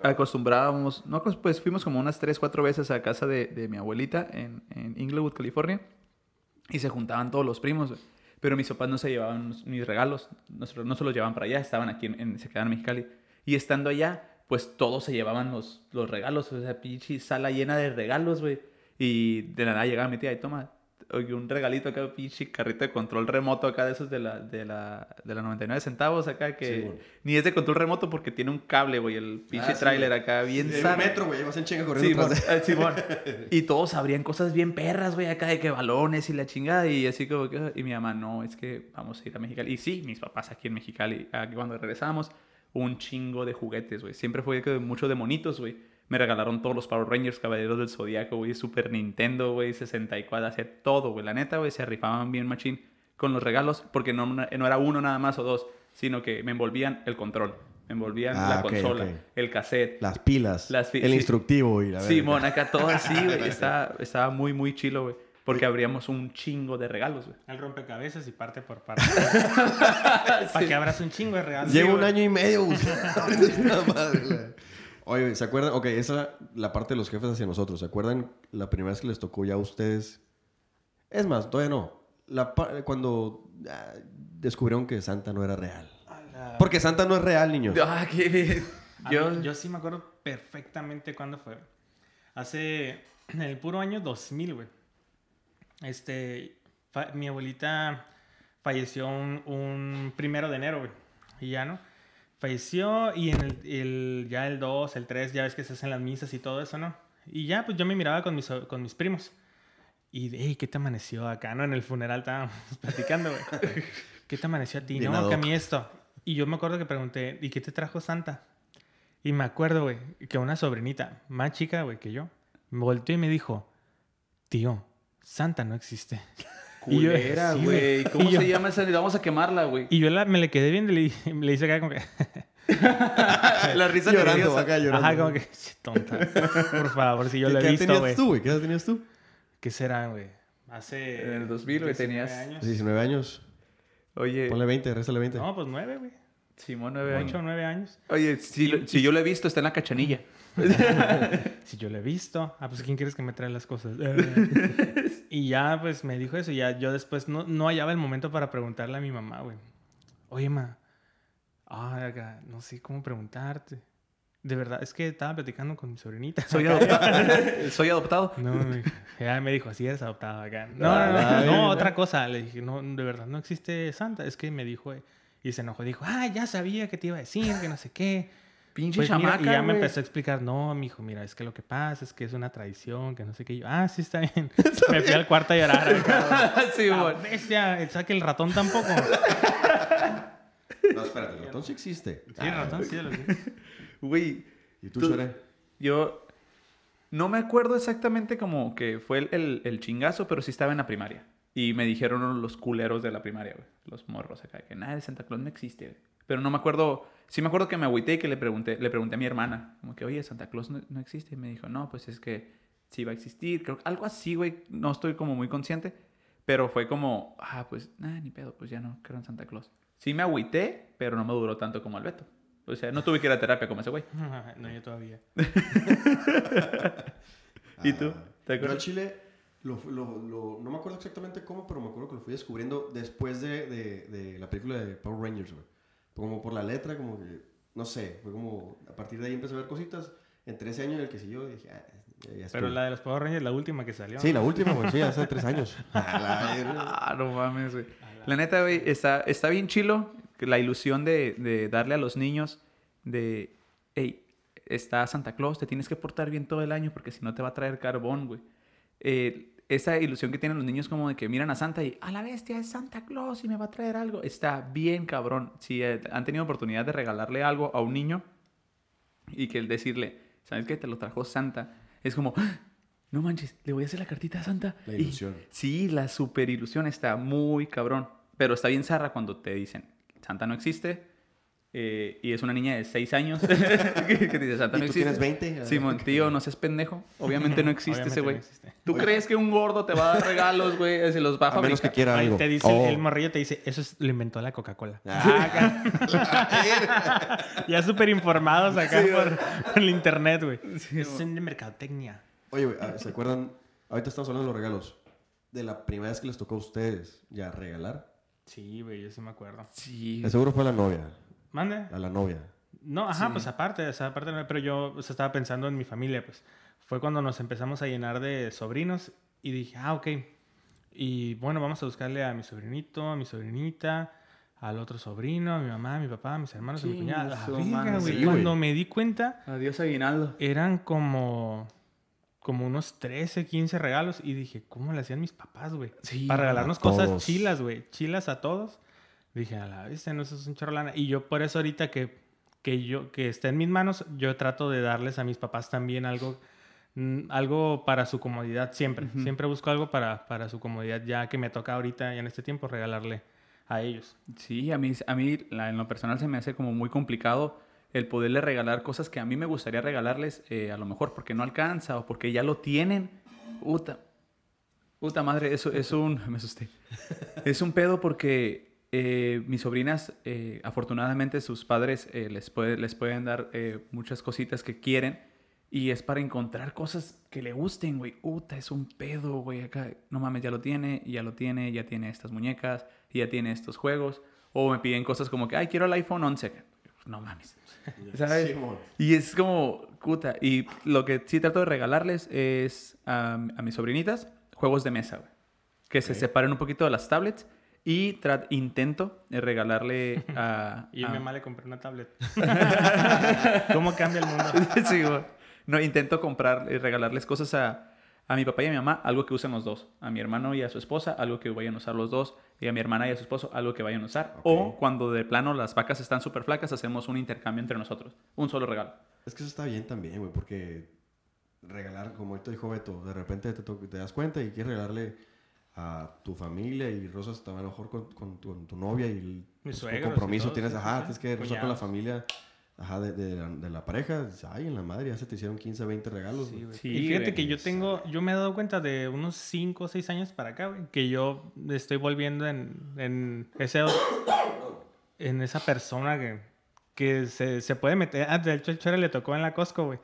acostumbrábamos, no, pues, fuimos como unas tres, cuatro veces a casa de, de mi abuelita en, en Inglewood, California, y se juntaban todos los primos, pero mis papás no se llevaban mis regalos, nosotros no se los llevaban para allá, estaban aquí, en, en- se quedaban en Mexicali, y estando allá, pues todos se llevaban los, los regalos, o sea, pinche sala llena de regalos, güey, y de la nada llegaba mi tía y toma, oye, un regalito acá, pinche carrito de control remoto acá de esos de la, de la, de la 99 centavos acá, que Sí, ni es de control remoto porque tiene un cable, güey, el pinche Ah, sí, tráiler güey. acá bien En el sano. metro, güey, ibas en chinga corriendo de... eh, Simón. Y todos abrían cosas bien perras, güey, acá de que balones y la chingada. Y así como que. Y mi mamá, no, es que vamos a ir a Mexicali. Y sí, mis papás aquí en Mexicali, aquí cuando regresamos, un chingo de juguetes, güey. Siempre fue mucho de monitos, güey. Me regalaron todos los Power Rangers, Caballeros del Zodiaco, güey, Super Nintendo, güey, 64, hacía todo, güey. La neta, güey, se rifaban bien machín con los regalos, porque no, no era uno nada más o dos, sino que me envolvían el control, me envolvían Ah, la consola, el cassette, Las pilas, Las pi- el sí. instructivo y la verga. Simón, acá todo así, güey. Estaba, estaba muy, muy chilo, güey. Porque abríamos un chingo de regalos, güey. Al rompecabezas y parte por parte. Para que abras un chingo de regalos. Llevo Sí, un año y medio buscando madre, Oye, ¿se acuerdan? Ok, esa es la parte de los jefes hacia nosotros. ¿Se acuerdan la primera vez que les tocó ya a ustedes? Es más, todavía no. La cuando ah, descubrieron que Santa no era real. Porque Santa no es real, niños. Ah, qué Yo, mí- yo sí me acuerdo perfectamente cuándo fue. Hace en el puro año 2000, güey. Este, mi abuelita falleció un, un primero de enero, güey. Y ya, ¿no? Falleció y en el, el- ya el 2, el 3, ya ves que se hacen las misas y todo eso, ¿no? Y ya, pues yo me miraba con mis, con mis primos. Y, hey, ¿qué te amaneció acá, no? En el funeral estábamos platicando, güey. ¿Qué te amaneció a ti? Bien no, que a mí esto. Y yo me acuerdo que pregunté, ¿y qué te trajo Santa? Y me acuerdo, güey, que una sobrinita más chica, güey, que yo, me volteó y me dijo, tío, Santa no existe. Culera, sí, güey. ¿Cómo yo- se llama esa? Vamos a quemarla, güey. Y yo la- me le quedé viendo y le, le hice acá como que, La risa llorando, acá llorando. ajá, como que, "Ch, tonta. Por favor, si yo ¿Qué, lo he qué edad visto, tenías güey. tú, güey? ¿Qué edad tenías tú? ¿Qué será, güey? Hace... En el 2000, güey, 19 tenías- años. 19 años. Oye, Ponle 20, réstale 20. No, pues nueve, güey. Simón, nueve años. Ocho o nueve años. Oye, si, lo- Y- si yo lo he visto, está en la cachanilla. Si yo lo he visto. Ah, pues ¿quién quieres que me traiga las cosas? Y ya, pues me dijo eso. Y ya yo después no, no hallaba el momento para preguntarle a mi mamá, güey. Oye, ma. Ah, no sé cómo preguntarte. De verdad, es que estaba platicando con mi sobrinita. Soy adoptado. Soy adoptado. No, me ya me dijo, así eres adoptado acá. No, no, no, no, no. otra cosa. Le dije, no, de verdad, no existe Santa. Es que me dijo, eh, y se enojó. Dijo, ah, ya sabía que te iba a decir, que no sé qué. Pinche Pues mira, chamaca, y ya me empezó a explicar, no, mijo, mira, es que lo que pasa es que es una tradición, que no sé qué. Y yo, ah, sí, está bien. me fui al cuarto a llorar. sí, Ah, güey. bestia, saque el ratón tampoco. No, espérate, el ratón sí existe. Sí, el ratón, sí, lo Güey, ¿Y tú, Tú- Chore? yo no me acuerdo exactamente como que fue el, el- el chingazo, pero sí estaba en la primaria. Y me dijeron los culeros de la primaria, güey. Los morros acá, que nada de Santa Claus no existe, güey. Pero no me acuerdo. Sí me acuerdo que me agüité y que le pregunté, le pregunté a mi hermana, como que, oye, Santa Claus no, no existe. Y me dijo, no, pues es que sí va a existir. Creo algo así, güey. No estoy como muy consciente. Pero fue como, ah, pues, nada, ni pedo, pues ya no creo en Santa Claus. Sí me agüité, pero no me duró tanto como el Beto. O sea, no tuve que ir a terapia como ese güey. no, yo todavía. ¿Y tú? ¿Te Yo al acuerdas? Chile, lo, lo- lo- no me acuerdo exactamente cómo, pero me acuerdo que lo fui descubriendo después de, de- de la película de Power Rangers, güey. Como por la letra, como que, no sé, fue como, a partir de ahí empecé a ver cositas. Entre ese año y el que siguió, dije, ah, ya, ya Pero la de los Power Rangers, la última que salió. Sí, la última, güey, sí, hace tres años. Ah, no mames, güey. La neta, güey, está, está bien chilo la ilusión de, de darle a los niños de, hey, está Santa Claus, te tienes que portar bien todo el año porque si no te va a traer carbón, güey. Eh, esa ilusión que tienen los niños como de que miran a Santa y, a la bestia es Santa Claus y me va a traer algo. Está bien cabrón. Si eh, han tenido oportunidad de regalarle algo a un niño y que el decirle, ¿sabes qué? Te lo trajo Santa. Es como, "Ah, no manches, le voy a hacer la cartita a Santa. La Y- ilusión. Sí, la super ilusión está muy cabrón. Pero está bien zarra cuando te dicen, Santa no existe. Eh, y es una niña de 6 años que, que dice, Santa ¿Y no tú existe. tienes 20? Simón, tío, no seas pendejo. Obviamente no existe ese Obviamente güey. ¿Tú Oye. crees que un gordo te va a dar regalos, güey? Se los va a A menos que quiera algo. te dice, Oh. el morrillo te dice, eso es- lo inventó la Coca-Cola. Ah, ya súper informados acá Sí, por, por el internet, güey. Sí, es de mercadotecnia. Oye, güey, ah, ¿se acuerdan? Ahorita estamos hablando de los regalos. De la primera vez que les tocó a ustedes ya regalar. Sí, güey, yo sí me acuerdo. Sí. De seguro fue la novia. ¿Mande? A la novia. No, ajá, Sí. pues aparte, o sea, aparte, pero yo o sea, estaba pensando en mi familia, pues. Fue cuando nos empezamos a llenar de sobrinos y dije, ah, ok. Y bueno, vamos a buscarle a mi sobrinito, a mi sobrinita, al otro sobrino, a mi mamá, a mi papá, a mis hermanos, a mi cuñada. La su verga, güey. Sí, Cuando güey. me di cuenta, Adiós, aguinaldo. eran como, como unos 13, 15 regalos. Y dije, ¿cómo le hacían mis papás, güey? Sí. Para regalarnos cosas chilas, güey. Chilas a todos. Dije, a la vez, no, eso es un chorro lana. Y yo por eso ahorita que, que yo, que está en mis manos, yo trato de darles a mis papás también algo, mm, algo para su comodidad siempre. Siempre busco algo para, para su comodidad, ya que me toca ahorita y en este tiempo regalarle a ellos. Sí, a mí, a mí la- en lo personal se me hace como muy complicado el poderle regalar cosas que a mí me gustaría regalarles, eh, a lo mejor porque no alcanza o porque ya lo tienen. Puta, puta madre, eso es un, me asusté. Es un pedo porque eh, mis sobrinas, eh, afortunadamente sus padres eh, les, puede- les pueden dar eh, muchas cositas que quieren y es para encontrar cosas que le gusten, güey. Uta, es un pedo, güey. Acá, no mames, ya lo tiene, ya lo tiene, ya tiene estas muñecas, ya tiene estos juegos. O me piden cosas como que, ay, quiero el iPhone 11. No mames. ¿Sabes? Simón. Y es como, puta. Y lo que sí trato de regalarles es a, a mis sobrinitas juegos de mesa, güey. Que se Ok. separen un poquito de las tablets. Y intento de regalarle a... Y a mi mamá le compré una tablet. ¿Cómo cambia el mundo? sí. No, intento comprar, eh, regalarles cosas a, a mi papá y a mi mamá, algo que usen los dos. A mi hermano y a su esposa, algo que vayan a usar los dos. Y a mi hermana y a su esposo, algo que vayan a usar. O cuando de plano las vacas están súper flacas, hacemos un intercambio entre nosotros. Un solo regalo. Es que eso está bien también, güey, porque regalar, como ahorita dijo Beto, de repente te, te das cuenta y quieres regalarle a tu familia y Rosas a lo mejor con, con tu, con tu novia y el pues, suegros compromiso todos, tienes, ajá, sí. tienes que rozar con la familia ajá, de, de la, de la pareja. Ay, en la madre, ya se te hicieron 15, 20 regalos. Sí, güey". güey. Sí, y fíjate güey. que yo tengo, yo me he dado cuenta de unos 5 o 6 años para acá, güey, que yo estoy volviendo en, en ese en esa persona que, que se, se puede meter. Ah, de hecho, el Chore le tocó en la Costco, güey.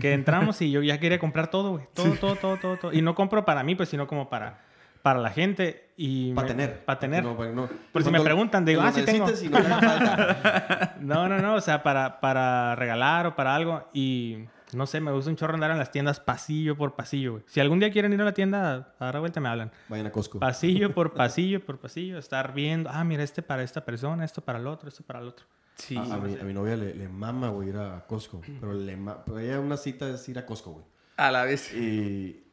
Que entramos y yo ya quería comprar todo, güey. Todo, todo, todo, todo, todo. Y no compro para mí, pues, sino como para, para la gente. y Para tener. Para tener. No, para- no. Por si me preguntan, digo, ah, sí tengo. no. No, no, no, o sea, para, para regalar o para algo. Y no sé, me gusta un chorro andar en las tiendas pasillo por pasillo, güey. Si algún día quieren ir a la tienda, a dar vuelta me hablan. Vayan a Costco. Pasillo por pasillo por pasillo, estar viendo, ah, mira, este para esta persona, esto para el otro, esto para el otro. Sí. a, a mi, a mi novia le, le mama, güey, ir a Costco. Pero le ma- pero ella una cita es ir a Costco, güey. A la vez. Y,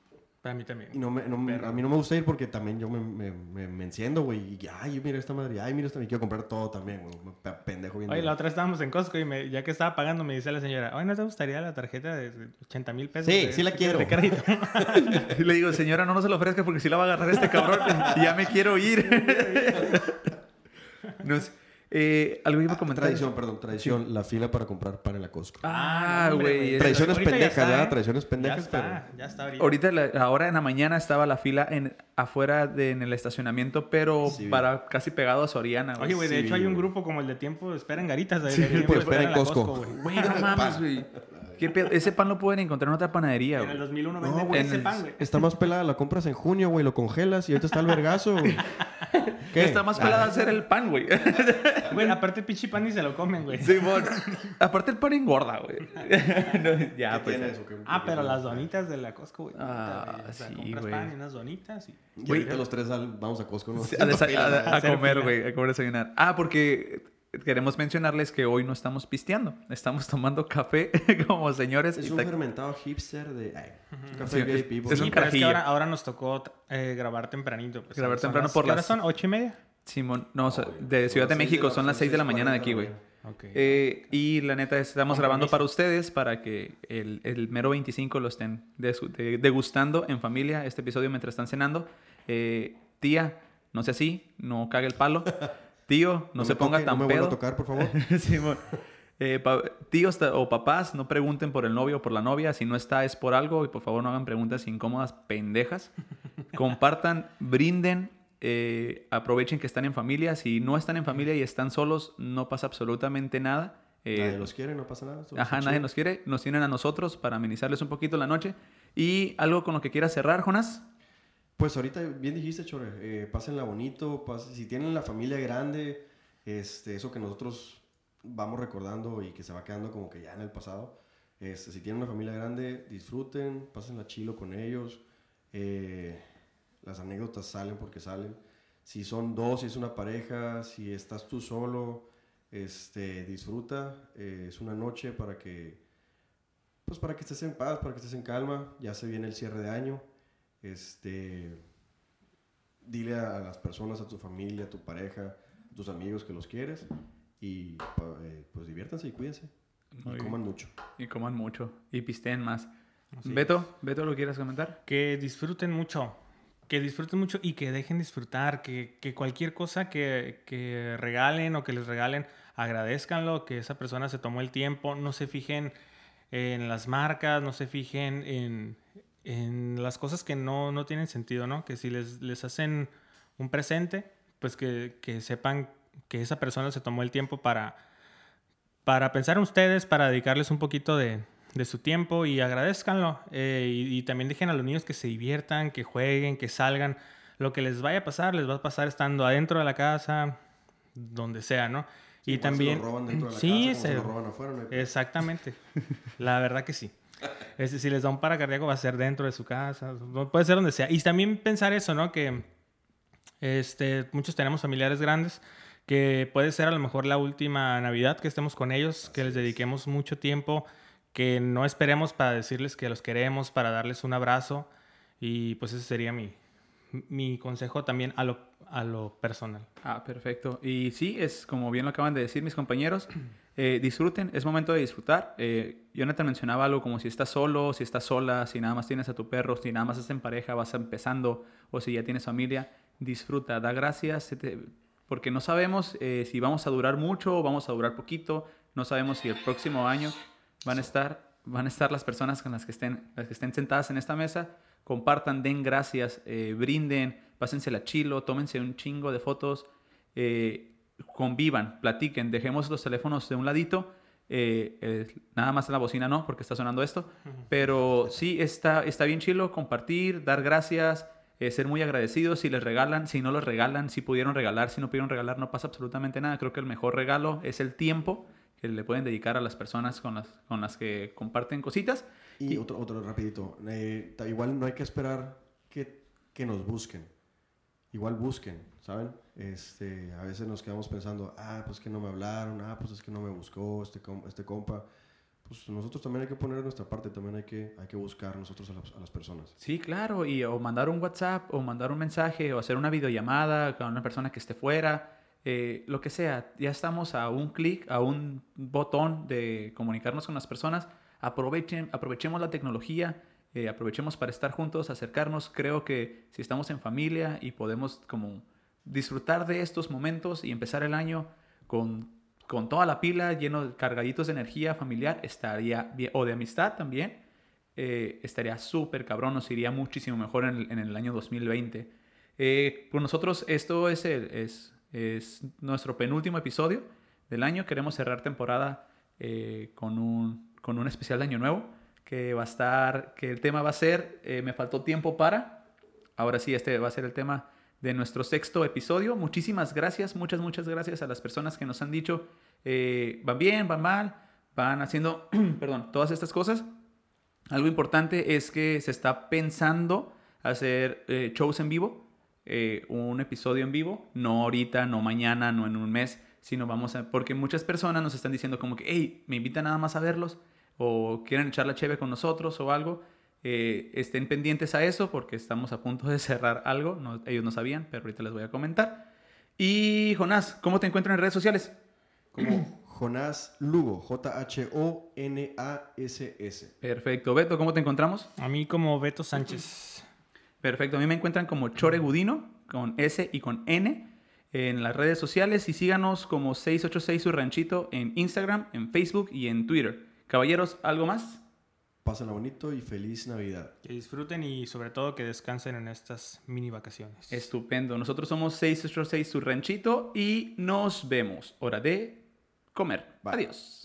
Para mí también. y no me, no me- Perro. a mí no me gusta ir porque también yo me, me, me, me enciendo, güey. Y ay, mira esta madre, ay, mira esta, y quiero comprar todo también, güey. Me pe- Pendejo bien. Oye, la otra vez estábamos en Costco y me- ya que estaba pagando me dice la señora, oye, ¿no te gustaría la tarjeta de 80 mil pesos? Sí, de- sí la quiero. De crédito. Y le digo, señora, no nos se lo ofrezca porque si la va a agarrar este cabrón. y ya me quiero ir. no sé. Eh, algo iba a comentar. Tradición, perdón, tradición. La fila para comprar pan en la Costco. Ah, hombre, güey. Tradiciones pendejas, ¿verdad? ¿eh? Tradiciones pendejas, ya está, ya está ahorita. Ahorita, la- ahora en la mañana estaba la fila en, afuera de, en el estacionamiento, pero Sí, vi. para casi pegado a Soriana. güey. Oye, güey, de Sí, hecho hay un grupo como el de tiempo espera en garitas. de- Sí, de tiempo pues, espera espera en Costco. güey. Güey, no mames, güey. ¿Qué pedo? Ese pan lo pueden encontrar en otra panadería, En el güey. 2001 No, venden güey, ese el- pan, güey. Está más pelada, la compras en junio, güey, lo congelas y ahorita está el vergazo, güey. ¿Qué? Está más pelada hacer el pan, güey. Güey, aparte el pinche pan ni se lo comen, güey. Simón. Aparte el pan engorda, güey. No, ya, ¿Qué pues. eso? ¿Qué- Ah, qué- pero qué- las donitas de la Costco, güey. Ah, güey, o sea, sí, compras güey. pan y unas donitas y... Y ahorita los tres al- vamos a Costco, ¿no? A, a- a Hacer comer, güey, a comer desayunar. Ah, porque queremos mencionarles que hoy no estamos pisteando. Estamos tomando café como señores. Es un ta- fermentado hipster de... ay, Sí, café es- VIP, es güey. un Sí, pero es que ahora, ahora nos tocó eh, grabar tempranito. Pues, Grabar son temprano las- por ¿qué hora las- son? ¿Ocho y media? Simón, no, o sea, güey. de Ciudad de México, la- son las 6 de la mañana de 6:40, aquí, güey. güey. Ok. Eh, y la neta, estamos grabando para ustedes para que el, el mero 25 lo estén de- degustando en familia este episodio mientras están cenando. Eh, tía, no sea así, no cague el palo. Tío, no, se ponga toque, tan No me pedo. a tocar, por favor. Simón. Eh, pa- tíos o papás, no pregunten por el novio o por la novia. Si no está, es por algo. Y por favor, no hagan preguntas incómodas, pendejas. Compartan, brinden, eh, aprovechen que están en familia. Si no están en familia y están solos, no pasa absolutamente nada. Eh, Nadie los quiere, no pasa nada. Ajá, nadie nos quiere. Nos tienen a nosotros para amenizarles un poquito la noche. Y algo con lo que quieras cerrar, Jonas. Pues ahorita bien dijiste, Chore, eh, pásenla bonito, pas- si tienen la familia grande, este, eso que nosotros vamos recordando y que se va quedando como que ya en el pasado, este, si tienen una familia grande, disfruten, pásenla chilo con ellos, eh, las anécdotas salen porque salen, si son dos, si es una pareja, si estás tú solo, este, disfruta, eh, es una noche para que, pues para que estés en paz, para que estés en calma, ya se viene el cierre de año, este, dile a, las personas, a tu familia, a tu pareja, a tus amigos que los quieres y eh, pues diviértanse y cuídense Muy y coman mucho. Y coman mucho. Y pisteen más. Así Beto, Beto, ¿lo quieres comentar? Que disfruten mucho. Que disfruten mucho y que dejen disfrutar. Que, que cualquier cosa que, que regalen o que les regalen, agradezcanlo. Que esa persona se tomó el tiempo. No se fijen en las marcas, no se fijen en, en las cosas que no, no tienen sentido, ¿no? Que si les, les hacen un presente, pues que, que sepan que esa persona se tomó el tiempo para, para pensar en ustedes, para dedicarles un poquito de, de su tiempo y agradezcanlo. Eh, y, y, también dejen a los niños que se diviertan, que jueguen, que salgan. Lo que les vaya a pasar, les va a pasar estando adentro de la casa, donde sea, ¿no? Sí, y también... Se lo roban dentro de la sí, casa, se- se lo roban afuera, no Exactamente. La verdad que sí. Este, si les da un paro cardíaco va a ser dentro de su casa, puede ser donde sea. Y también pensar eso, ¿no? Que este, muchos tenemos familiares grandes, que puede ser a lo mejor la última Navidad que estemos con ellos, que les dediquemos mucho tiempo, que no esperemos para decirles que los queremos, para darles un abrazo. Y pues ese sería mi, mi consejo también a lo, a lo personal. Ah, perfecto. Y sí, es como bien lo acaban de decir mis compañeros, eh, disfruten, es momento de disfrutar. Eh, Jonathan mencionaba algo como si estás solo, si estás sola, si nada más tienes a tu perro, si nada más estás en pareja, vas empezando, o si ya tienes familia, disfruta, da gracias, porque no sabemos eh, si vamos a durar mucho o vamos a durar poquito, no sabemos si el próximo año van a estar, van a estar las personas con las que estén, las que estén sentadas en esta mesa, compartan, den gracias, eh, brinden, pásensela chilo, tómense un chingo de fotos, convivan, platiquen, dejemos los teléfonos de un ladito, eh, eh, nada más en la bocina no, porque está sonando esto, pero sí está, está bien chilo compartir, dar gracias, eh, ser muy agradecidos si les regalan, si no los regalan, si pudieron regalar, si no pudieron regalar, no pasa absolutamente nada. Creo que el mejor regalo es el tiempo que le pueden dedicar a las personas con las, con las que comparten cositas. Y Y- otro, otro rapidito. igual no hay que esperar que, que nos busquen. Igual busquen, ¿saben? Este, a veces nos quedamos pensando, ah, pues que no me hablaron, ah, pues es que no me buscó este, este compa. Pues nosotros también hay que poner nuestra parte, también hay que, hay que buscar nosotros a las, a las personas. Sí, claro, y o mandar un WhatsApp, o mandar un mensaje, o hacer una videollamada con una persona que esté fuera, eh, lo que sea. Ya estamos a un clic, a un botón de comunicarnos con las personas. Aprovechen, aprovechemos la tecnología, eh, aprovechemos para estar juntos, acercarnos. Creo que si estamos en familia y podemos como disfrutar de estos momentos y empezar el año con, con toda la pila, lleno de cargaditos de energía familiar, estaría bien, o de amistad también eh, estaría súper cabrón, nos iría muchísimo mejor en el, en el año 2020. Eh, por nosotros esto es, el- es, es nuestro penúltimo episodio del año. Queremos cerrar temporada eh, con, un, con un especial de Año Nuevo que va a estar, que el tema va a ser, me faltó tiempo para. Ahora sí, este va a ser el tema de nuestro sexto episodio. Muchísimas gracias, muchas, muchas gracias a las personas que nos han dicho, eh, van bien, van mal, van haciendo, perdón, todas estas cosas. Algo importante es que se está pensando hacer eh, shows en vivo, eh, un episodio en vivo, no ahorita, no mañana, no en un mes, sino vamos a... Porque muchas personas nos están diciendo como que, hey, me invitan nada más a verlos o quieren echar la cheve con nosotros o algo. Eh, estén pendientes a eso porque estamos a punto de cerrar algo. No- ellos no sabían, pero ahorita les voy a comentar. Y Jonás, ¿cómo te encuentran en redes sociales? Como Jonás Lugo, J-H-O-N-A-S-S. Perfecto. Beto, ¿cómo te encontramos? A mí como Beto Sánchez. Perfecto, a mí me encuentran como Chore Gudino, con S y con N, en las redes sociales y síganos como 686 su ranchito en Instagram, en Facebook y en Twitter. Caballeros, ¿algo más? Pásenla bonito y feliz Navidad. Que disfruten y sobre todo que descansen en estas mini vacaciones. Estupendo, nosotros somos 686 su ranchito y nos vemos. Hora de comer. Bye. Adiós.